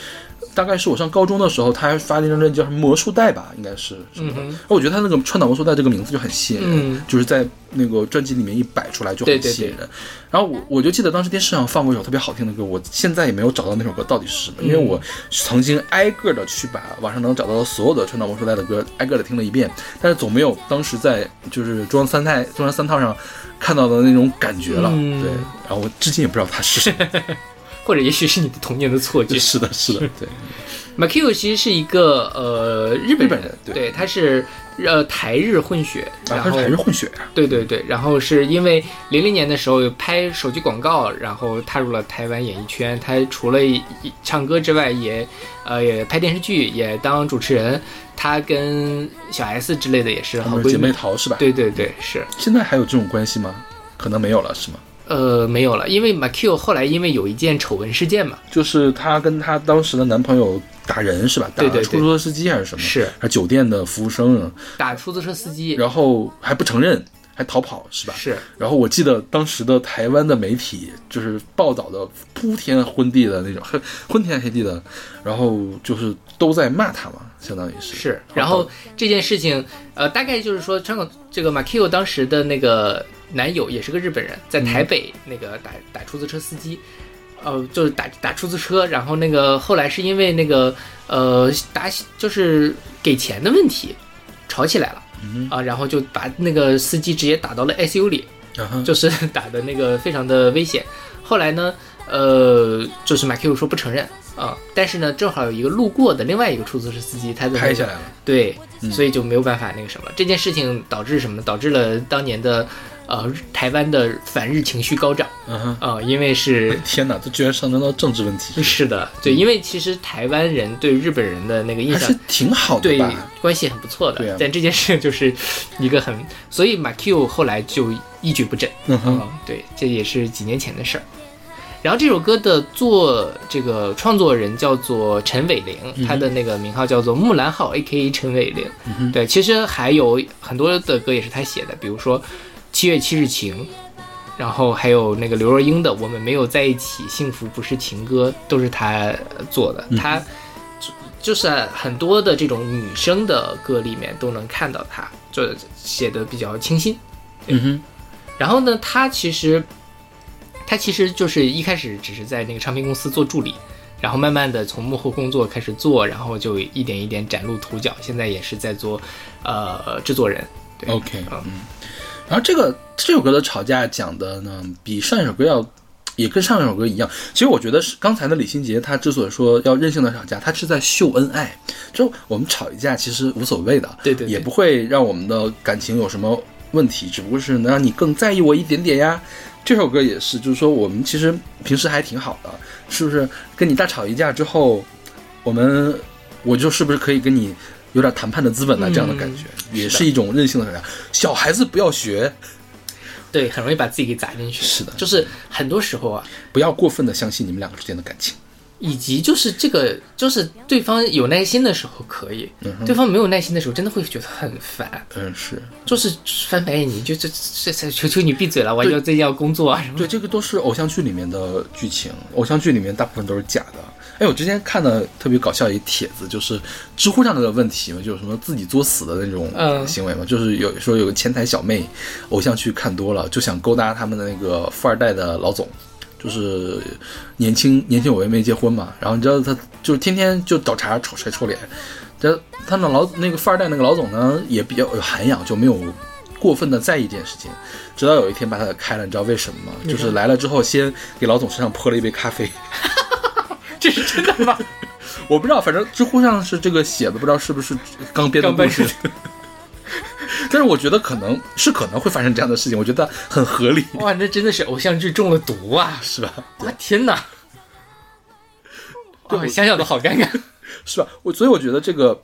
大概是我上高中的时候，他还发了一张专辑叫什么《魔术带》吧，应该是什么的。嗯哼我觉得他那个川岛魔术带这个名字就很吸引人，嗯就是在那个专辑里面一摆出来就很对对吸引人。然后我我就记得当时电视上放过一首特别好听的歌，我现在也没有找到那首歌到底是什么，因为我曾经挨个的去把网上能找到的所有的川岛魔术带的歌挨个的听了一遍，但是总没有当时在就是中央三台中央三套上看到的那种感觉了。嗯对，然后我至今也不知道它是什么。或者也许是你的童年的错觉。是的，是的，对，马 Q 其实是一个呃日本人对对，他是呃台日混血，啊，然后它是台日混血啊。对对对，然后是因为零零年的时候拍手机广告，然后踏入了台湾演艺圈。他除了一唱歌之外，也呃也拍电视剧，也当主持人。他跟小 S 之类的也是好闺蜜姐妹。淘是吧？对对对，是。现在还有这种关系吗？可能没有了，是吗？呃，没有了，因为马 Q 后来因为有一件丑闻事件嘛，就是她跟她当时的男朋友打人是吧？打出租车司机还是什么？是还是酒店的服务生啊？打出租车司机，然后还不承认，还逃跑是吧？是然后我记得当时的台湾的媒体就是报道的铺天昏地的那种，昏昏天黑地的，然后就是都在骂他嘛，相当于是是，然后这件事情，呃，大概就是说，川口这个马 Q 当时的那个男友也是个日本人，在台北那个打打出租车司机，呃，就是打打出租车，然后那个后来是因为那个呃打就是给钱的问题吵起来了。啊，然后就把那个司机直接打到了 ICU 里，就是打的那个非常的危险。后来呢，呃，就是马 Q 说不承认啊，但是呢，正好有一个路过的另外一个出租车司机，他的、那个、拍下来了，对，所以就没有办法那个什么。这件事情导致什么呢？导致了当年的呃台湾的反日情绪高涨。嗯哼，啊、因为是 天哪，这居然上升到政治问题，是的，对，因为其实台湾人对日本人的那个印象是挺好的对？关系很不错的，对啊。但这件事就是一个很，所以马 Q 后来就一蹶不振。嗯哼，嗯，对，这也是几年前的事儿。然后这首歌的作这个创作人叫做陈伟玲，他的那个名号叫做木兰号 A.K.A 陈伟玲。对，其实还有很多的歌也是他写的，比如说《七月七日晴》，然后还有那个刘若英的《我们没有在一起，幸福不是情歌》，都是她做的。他就就是很多的这种女生的歌里面都能看到她，就写的比较清新。嗯哼，然后呢，她其实她其实就是一开始只是在那个唱片公司做助理，然后慢慢的从幕后工作开始做，然后就一点一点崭露头角，现在也是在做呃制作人。对 OK，嗯嗯，然后这个这首歌的吵架讲的呢，比上一首歌要，也跟上一首歌一样。其实我觉得是刚才的李心洁，她之所以说要任性的吵架，她是在秀恩爱。就我们吵一架其实无所谓的，对对对也不会让我们的感情有什么问题，只不过是能让你更在意我一点点呀。这首歌也是，就是说我们其实平时还挺好的，是不是？跟你大吵一架之后，我们我就是不是可以跟你有点谈判的资本呢？这样的感觉、也是一种任性的吵架。小孩子不要学，对，很容易把自己给砸进去。是的就是很多时候啊，不要过分的相信你们两个之间的感情。以及就是这个，就是对方有耐心的时候可以，对方没有耐心的时候，真的会觉得很烦。嗯，是就是翻白眼，你就这这这，求求你闭嘴了，我要最近要工作啊什么。对，这个都是偶像剧里面的剧情，偶像剧里面大部分都是假的。哎，我之前看的特别搞笑一帖子，就是知乎上那个问题嘛，就是什么自己作死的那种嗯行为嘛，就是有说有个前台小妹，偶像剧看多了，就想勾搭他们的那个富二代的老总，就是年轻年轻有为没结婚嘛，然后你知道他就是天天就找茬臭甩臭脸，这他们老那个富二代那个老总呢也比较有涵养，就没有过分的在意这件事情，直到有一天把他给开了，你知道为什么吗？就是来了之后先给老总身上泼了一杯咖啡。这是真的吗？我不知道，反正知乎上是这个写的，不知道是不是刚编的故事。但是我觉得可能是可能会发生这样的事情，我觉得很合理，哇，那真的是偶像剧中了毒啊！是吧？哇，天哪！哦想想都好尴尬。是吧？我所以我觉得这个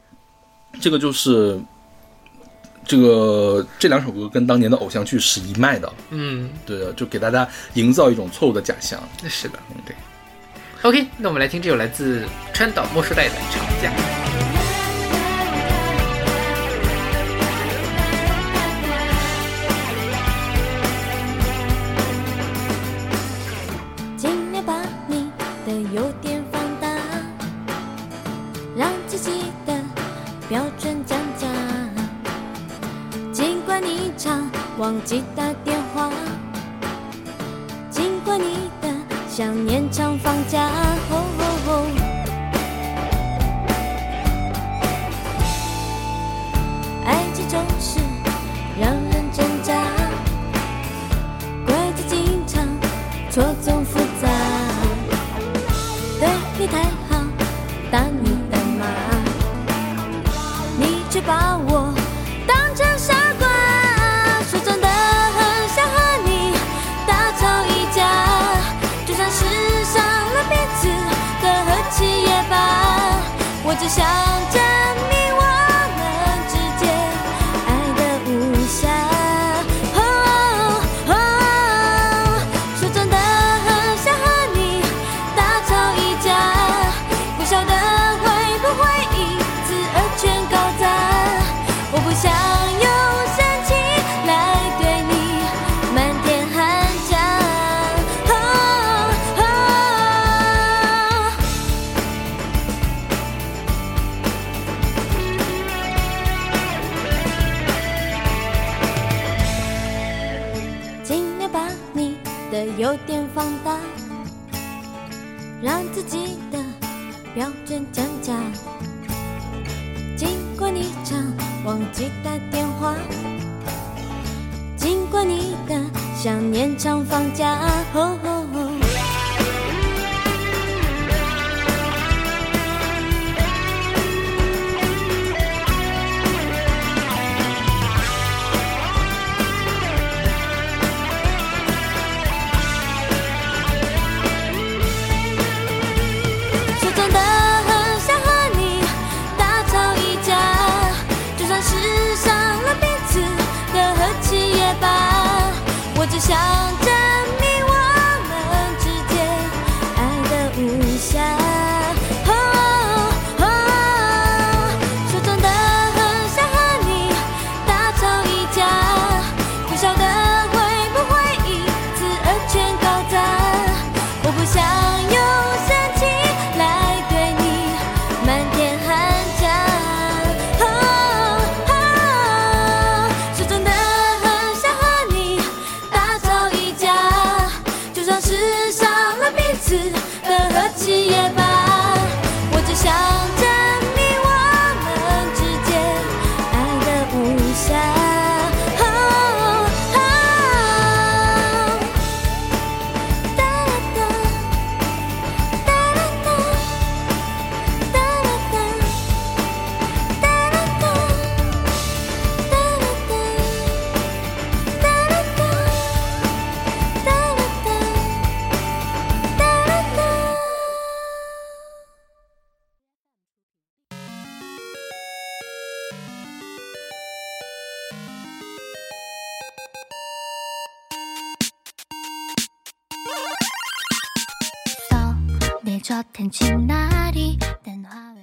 这个就是这个这两首歌跟当年的偶像剧是一脉的，嗯，对的，就给大家营造一种错误的假象。是的，嗯对。OK，那我们来听这首来自川岛茉树代的《吵架》。尽量把你的优点放大，让自己的标准降价。尽管你常忘记打电话，尽管你的想念常家吼吼吼爱情总是让人挣扎。规则经常错综复杂，对你太我只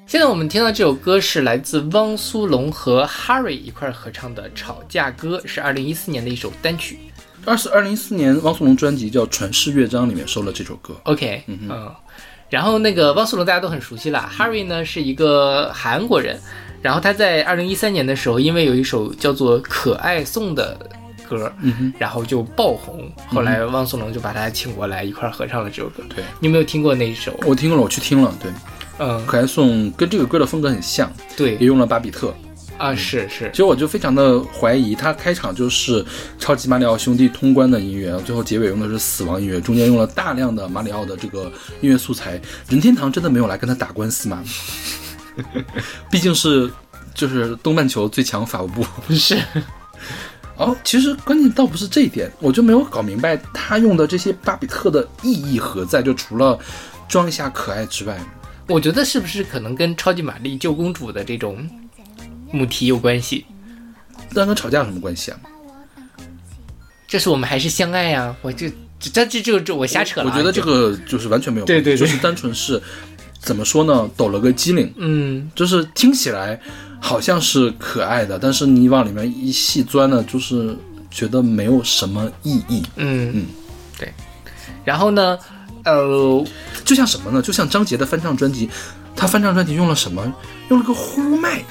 现在我们听到这首歌是来自汪苏泷和 Harry 一块儿合唱的《吵架歌》，是二零一四年的一首单曲。二是二零一四年汪苏泷专辑叫《传世乐章》里面收了这首歌。OK，嗯然后那个汪苏泷大家都很熟悉了，Harry 呢是一个韩国人，然后他在二零一三年的时候，因为有一首叫做《可爱颂》的歌，嗯然后就爆红，后来汪苏泷就把他请过来一块儿合唱了这首歌。对你有没有听过那一首？我听过了，我去听了，对，嗯，可爱颂跟这个歌的风格很像，对也用了巴比特。啊，是是其，实我就非常的怀疑，他开场就是超级马里奥兄弟通关的音乐，最后结尾用的是死亡音乐，中间用了大量的马里奥的这个音乐素材。任天堂真的没有来跟他打官司吗？毕竟是就是东半球最强法务部。是，哦，其实关键倒不是这一点，我就没有搞明白他用的这些巴比特的意义何在，就除了装一下可爱之外，我觉得是不是可能跟超级玛丽救公主的这种母题有关系？但跟吵架有什么关系啊？这是我们还是相爱呀、我就这这这这这我瞎扯了啊、我觉得这个就是完全没有关系，对对对就是单纯是怎么说呢，抖了个机灵，嗯，就是听起来好像是可爱的，但是你往里面一细钻呢，就是觉得没有什么意义。嗯嗯，对。然后呢，呃，就像什么呢？就像张杰的翻唱专辑，他翻唱专辑用了什么？用了个呼麦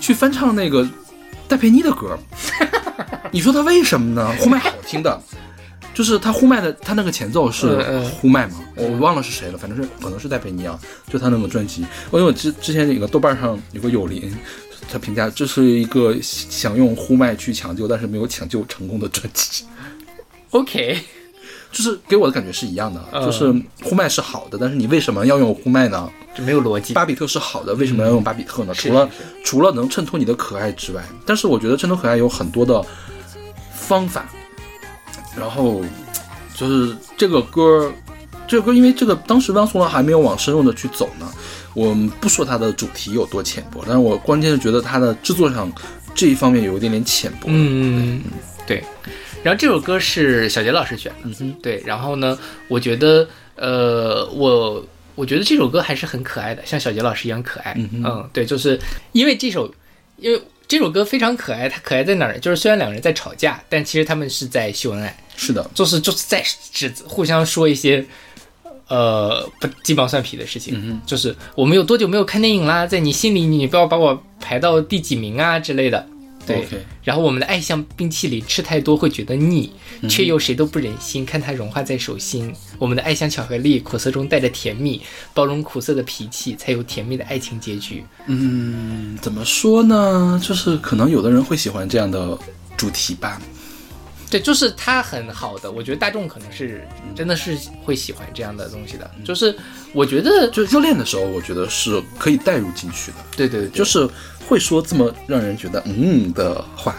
去翻唱那个戴佩妮的歌。你说他为什么呢？呼麦好听的，就是他呼麦的，他那个前奏是呼麦嘛，我忘了是谁了，反正是可能是戴佩妮啊，就他那个专辑。因为我之之前那个豆瓣上有个友邻，他评价这是一个想用呼麦去抢救，但是没有抢救成功的专辑。OK，就是给我的感觉是一样的，嗯就是呼麦是好的，但是你为什么要用呼麦呢？就没有逻辑。巴比特是好的，为什么要用巴比特呢？是除了是除了能衬托你的可爱之外，但是我觉得衬托可爱有很多的方法。然后就是这个歌，这个歌因为这个当时汪苏泷还没有往深入的去走呢，我们不说它的主题有多浅薄，但是我关键是觉得它的制作上这一方面有一点点浅薄。嗯，对。然后这首歌是小杰老师选的，嗯对。然后呢，我觉得，呃，我我觉得这首歌还是很可爱的，像小杰老师一样可爱。嗯对，就是因为这首，因为这首歌非常可爱，它可爱在哪儿呢？就是虽然两个人在吵架，但其实他们是在秀恩爱，是的，就是就是在指互相说一些。呃，不鸡毛蒜皮的事情，嗯就是我们有多久没有看电影啦？在你心里，你不要把我排到第几名啊之类的。对然后我们的爱像冰淇淋，吃太多会觉得腻，嗯却又谁都不忍心看它融化在手心。我们的爱像巧克力，苦涩中带着甜蜜，包容苦涩的脾气，才有甜蜜的爱情结局。嗯，怎么说呢？就是可能有的人会喜欢这样的主题吧。对，就是它很好的，我觉得大众可能是真的是会喜欢这样的东西的。就是我觉得，就热恋的时候，我觉得是可以带入进去的。对对对，就是会说这么让人觉得嗯的话。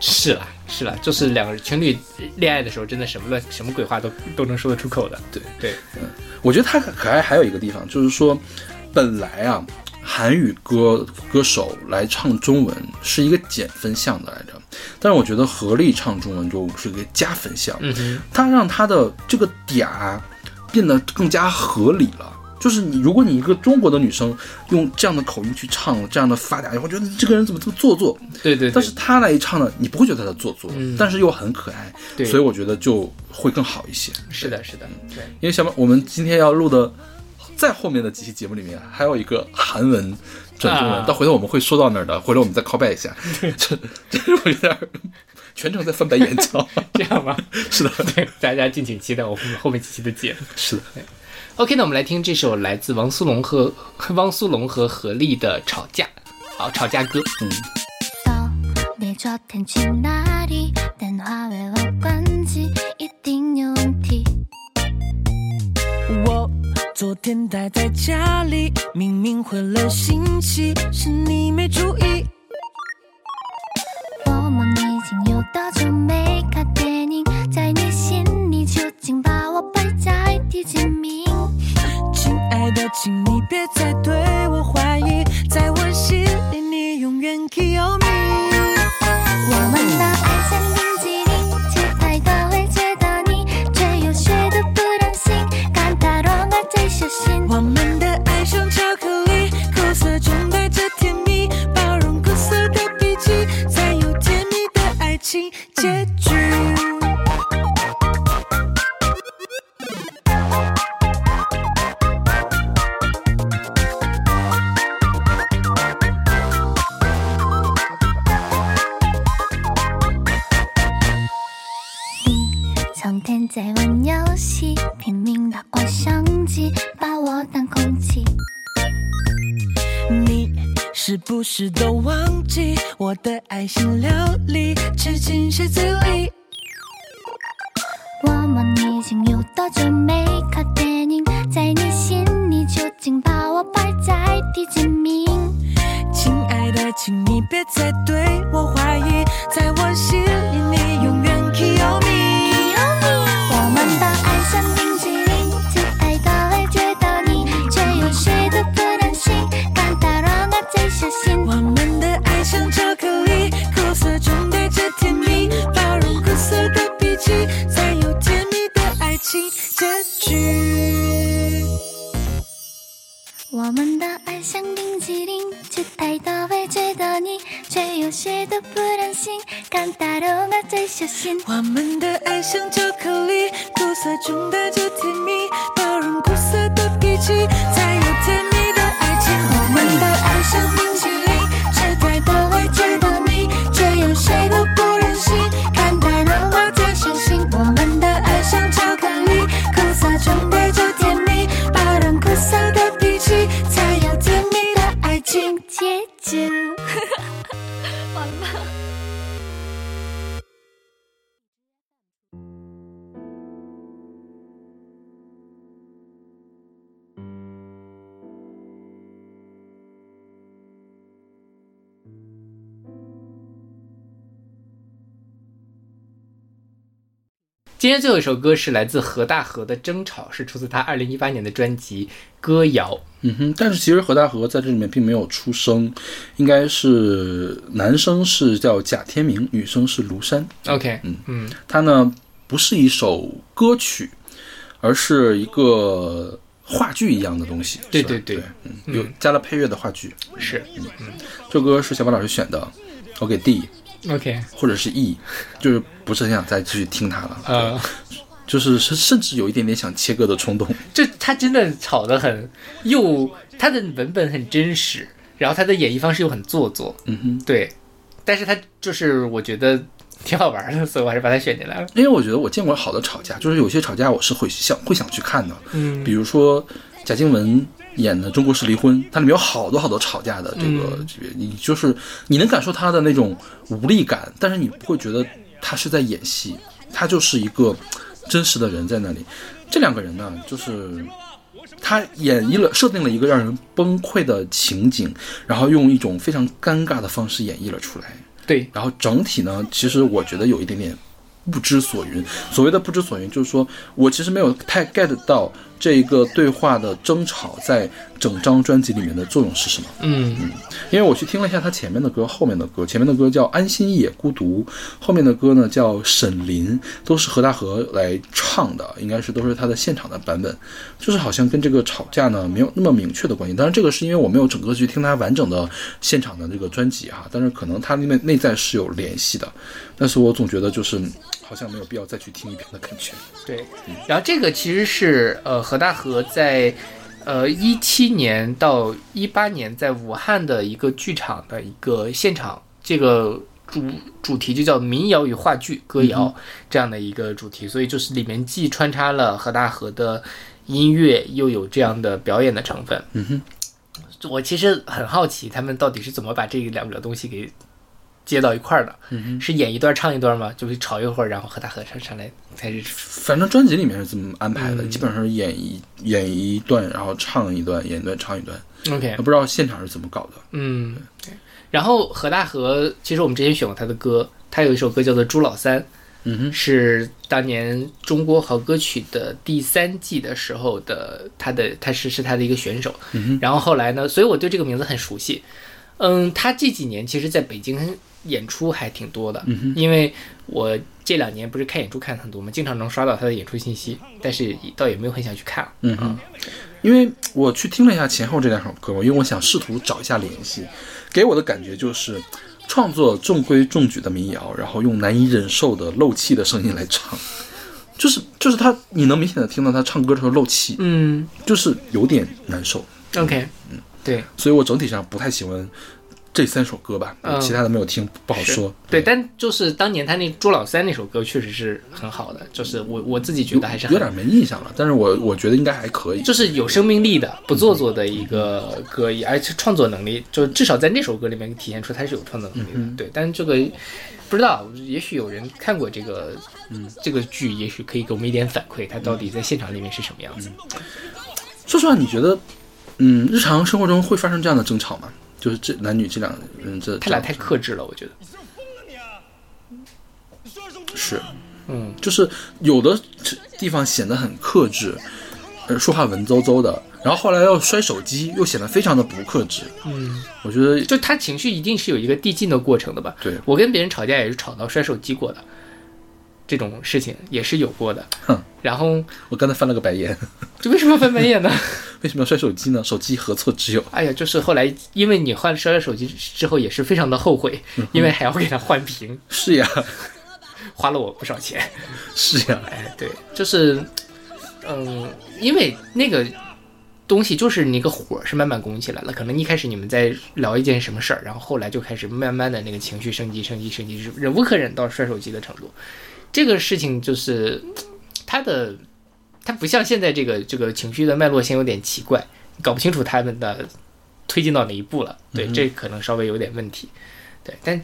是啦是啦，就是两个人情侣恋爱的时候，真的什么乱什么鬼话都都能说得出口的。对对，嗯我觉得他可可爱还有一个地方，就是说，本来啊，韩语歌歌手来唱中文是一个减分项的来着，但是我觉得何力唱中文就是一个加分项，嗯哼，它让他的这个嗲变得更加合理了。就是你，如果你一个中国的女生用这样的口音去唱这样的发嗲，你会觉得这个人怎么这么做作？对对对但是她来一唱呢，你不会觉得她做作，嗯但是又很可爱，对所以我觉得就会更好一些。是的，是的，对。因为小马，我们今天要录的，在后面的几期节目里面，还有一个韩文转中文，啊到回头我们会说到那儿的，回头我们再 call back 一下。这这我有点儿全程在翻白眼角。这样吗？是的，对，大家敬请期待我后面后面几期的节目。是的。OK，那我们来听这首来自王苏泷和 汪苏泷和何丽的《吵架》，好，吵架歌。嗯，你昨天去哪里？电话为我关机，一定有问题。我昨天待在家里，明明回了信息，是你没注意。请你别再对我怀疑，在我心里你永远 kill me。我们的爱像冰淇淋，吃太多会觉得腻，却又学得不任性，看它融化在手心。我们我的爱心料理吃进谁嘴里？我们已经有多久没看电影？在你心里究竟把我排在第几名？亲爱的，请你别再对淇淋，吃太多会觉得腻，却有些都不忍心，看大肉那最小心。我们的爱像巧克力，苦涩中带着甜蜜，包容苦涩的脾气，今天最后一首歌是来自何大河的《争吵》，是出自他二零一八年的专辑《歌谣》。嗯哼，但是其实何大河在这里面并没有出声，应该是男生是叫贾天明，女生是庐山。OK，嗯嗯它呢不是一首歌曲，而是一个话剧一样的东西。对对对对，嗯，有加了配乐的话剧。是嗯这首歌是小马老师选的，我给 D，OK，或者是 E，就是不是很想再继续听它了。呃，就是甚甚至有一点点想切割的冲动。就他真的吵得很，又他的文本很真实，然后他的演绎方式又很做作，嗯哼，对，但是他就是我觉得挺好玩的，所以我还是把它选进来了。因为我觉得我见过好的吵架，就是有些吵架我是会想会想去看的，嗯。比如说贾静雯演的《中国式离婚》，它里面有好多好多吵架的这个嗯这个，你就是你能感受他的那种无力感，但是你不会觉得他是在演戏，他就是一个真实的人在那里。这两个人呢，就是他演绎了设定了一个让人崩溃的情景，然后用一种非常尴尬的方式演绎了出来。对，然后整体呢，其实我觉得有一点点不知所云。所谓的不知所云，就是说我其实没有太 get 到这一个对话的争吵在整张专辑里面的作用是什么。嗯嗯因为我去听了一下他前面的歌，后面的歌，前面的歌叫《安心也孤独》，后面的歌呢叫《沈林》，都是何大河来唱的，应该是都是他的现场的版本，就是好像跟这个吵架呢没有那么明确的关系。当然，这个是因为我没有整个去听他完整的现场的这个专辑哈，但是可能他内内在是有联系的，但是我总觉得就是嗯好像没有必要再去听一遍的感觉。对，然后这个其实是呃何大河在呃一七年到一八年在武汉的一个剧场的一个现场，这个主主题就叫民谣与话剧歌谣这样的一个主题，所以就是里面既穿插了何大河的音乐，又有这样的表演的成分。嗯哼，我其实很好奇他们到底是怎么把这两个东西给接到一块儿的，嗯是演一段唱一段吗？就是吵一会儿，然后何大河上上来开始反正专辑里面是这么安排的，嗯基本上是演一演一段，然后唱一段，演一段唱一段。OK，不知道现场是怎么搞的。嗯，然后何大河，其实我们之前选过他的歌，他有一首歌叫做《朱老三》，嗯哼，是当年中国好歌曲的第三季的时候的他的他是是他的一个选手。嗯哼，然后后来呢，所以我对这个名字很熟悉。嗯，他这几年其实在北京演出还挺多的，嗯因为我这两年不是看演出看很多嘛，经常能刷到他的演出信息，但是倒也没有很想去看。嗯嗯，因为我去听了一下前后这两首歌，因为我想试图找一下联系，给我的感觉就是创作中规中矩的民谣，然后用难以忍受的漏气的声音来唱，就是就是他，你能明显的听到他唱歌的时候漏气，嗯。就是有点难受，，OK，嗯，对。所以我整体上不太喜欢这三首歌吧，嗯其他的没有听，不好说。对，但就是当年他那朱老三那首歌确实是很好的，就是我我自己觉得还是很有点没印象了，但是我我觉得应该还可以。就是有生命力的、不做作的一个歌，而且创作能力，就至少在那首歌里面体现出他是有创作能力的。对，但是这个不知道，也许有人看过这个，嗯，这个剧，也许可以给我们一点反馈，他到底在现场里面是什么样子。说实话，你觉得，嗯，日常生活中会发生这样的争吵吗？就是这男女这两人这他俩太克制了，我觉得。是，嗯，就是有的地方显得很克制，呃，说话文绉绉的，然后后来要摔手机，又显得非常的不克制。嗯，我觉得就他情绪一定是有一个递进的过程的吧？对我跟别人吵架也是吵到摔手机过的，这种事情也是有过的。哼，然后我刚才翻了个白眼，这为什么要翻白眼呢？为什么要摔手机呢？手机何错之有？哎呀，就是后来因为你换摔了手机之后，也是非常的后悔，因为还要给它换屏，是呀，花了我不少钱。是呀，哎，对，就是，嗯，因为那个东西就是那个火是慢慢拱起来了，可能一开始你们在聊一件什么事儿，然后后来就开始慢慢的那个情绪升级、升级、升级，忍无可忍到摔手机的程度。这个事情就是 它的，它不像现在这个这个情绪的脉络线有点奇怪，搞不清楚他们的推进到哪一步了。对，这可能稍微有点问题。对，但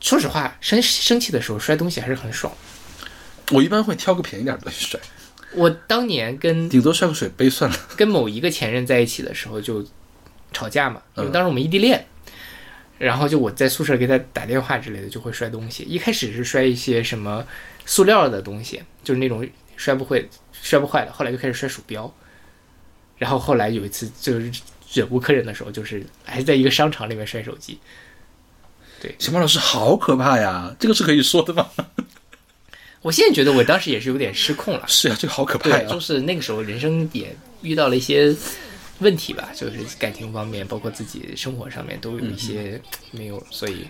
说实话，生生气的时候摔东西还是很爽。我一般会挑个便宜点的东西摔，我当年跟顶多摔个水杯算了。跟某一个前任在一起的时候就吵架嘛，因为嗯当时我们异地恋，然后就我在宿舍给他打电话之类的，就会摔东西。一开始是摔一些什么塑料的东西，就是那种摔不会、摔不坏的，后来就开始摔鼠标。然后后来有一次就是忍无可忍的时候，就是还是在一个商场里面摔手机。对小马老师好可怕呀，这个是可以说的吗？我现在觉得我当时也是有点失控了，是啊，这个好可怕对，呀就。是那个时候人生也遇到了一些问题吧，就是感情方面，包括自己生活上面都有一些没有，所以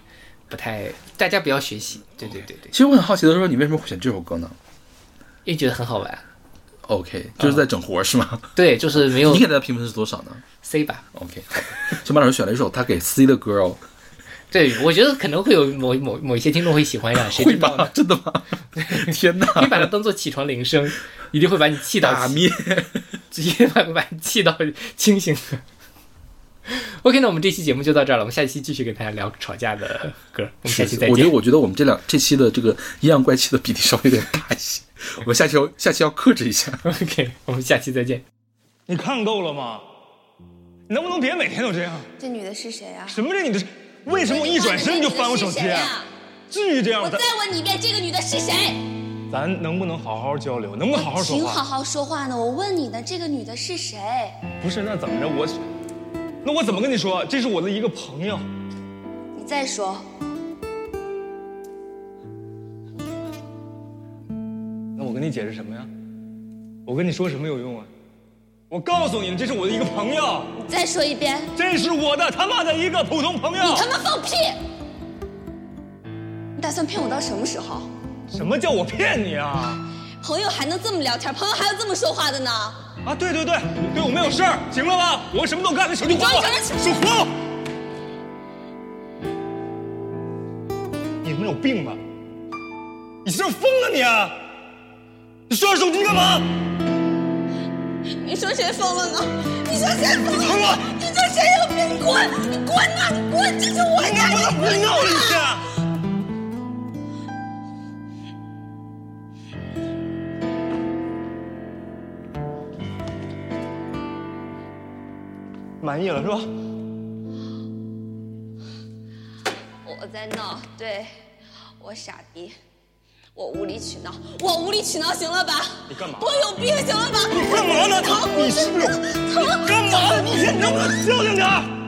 不太，大家不要学习。对对对对，其实我很好奇的说，你为什么会选这首歌呢因为觉得很好玩。？OK，就是在整活是吗？对，就是没有你给他的评分是多少呢 C 吧。？OK，好的。小马老师选了一首他给 C 的歌哦，对，我觉得可能会有某某某一些听众会喜欢上，谁会知道呢？？真的吗？天哪！可以把它当做起床铃声，一定会把你气到打灭。直接把把你气到清醒的。OK，那我们这期节目就到这儿了，我们下期继续跟大家聊吵架的歌，我们下期再见我觉得，我觉得我们这两这期的这个阴阳怪气的比例稍微有点大一些，我们下期要下期要克制一下。OK，我们下期再见。你看够了吗？你能不能别每天都这样？这女的是谁啊？什么这女的？为什么我一转身你就翻我手机啊？至于这样吗？我再问你一遍，这个女的是谁？咱能不能好好交流？能不能好好说话？挺好好说话呢。我问你呢，这个女的是谁？不是，那怎么着？我，那我怎么跟你说？这是我的一个朋友。你再说。那我跟你解释什么呀？我跟你说什么有用啊？我告诉你，这是我的一个朋友，你再说一遍。这是我的他妈的一个普通朋友。你他妈放屁！你打算骗我到什么时候？什么叫我骗你啊？朋友还能这么聊天？朋友还要这么说话的呢？啊，对对对，你对我没有事儿，行了吧？我什么都干，那手机还我，手还我！你他妈有病吧？你是不是疯了你啊？你摔我手机干嘛？你说谁疯了呢？你说谁疯了？你说谁有病？你滚！你滚呐！你滚！这是我家，你不能别闹了一啊！下？满意了是吧？我在闹，对，我傻逼，我无理取闹，我无理取闹，行了吧？你干嘛我有病，行了吧？你干嘛呢？疼，你是不是有？疼，干嘛呢？你先能不能消停点儿？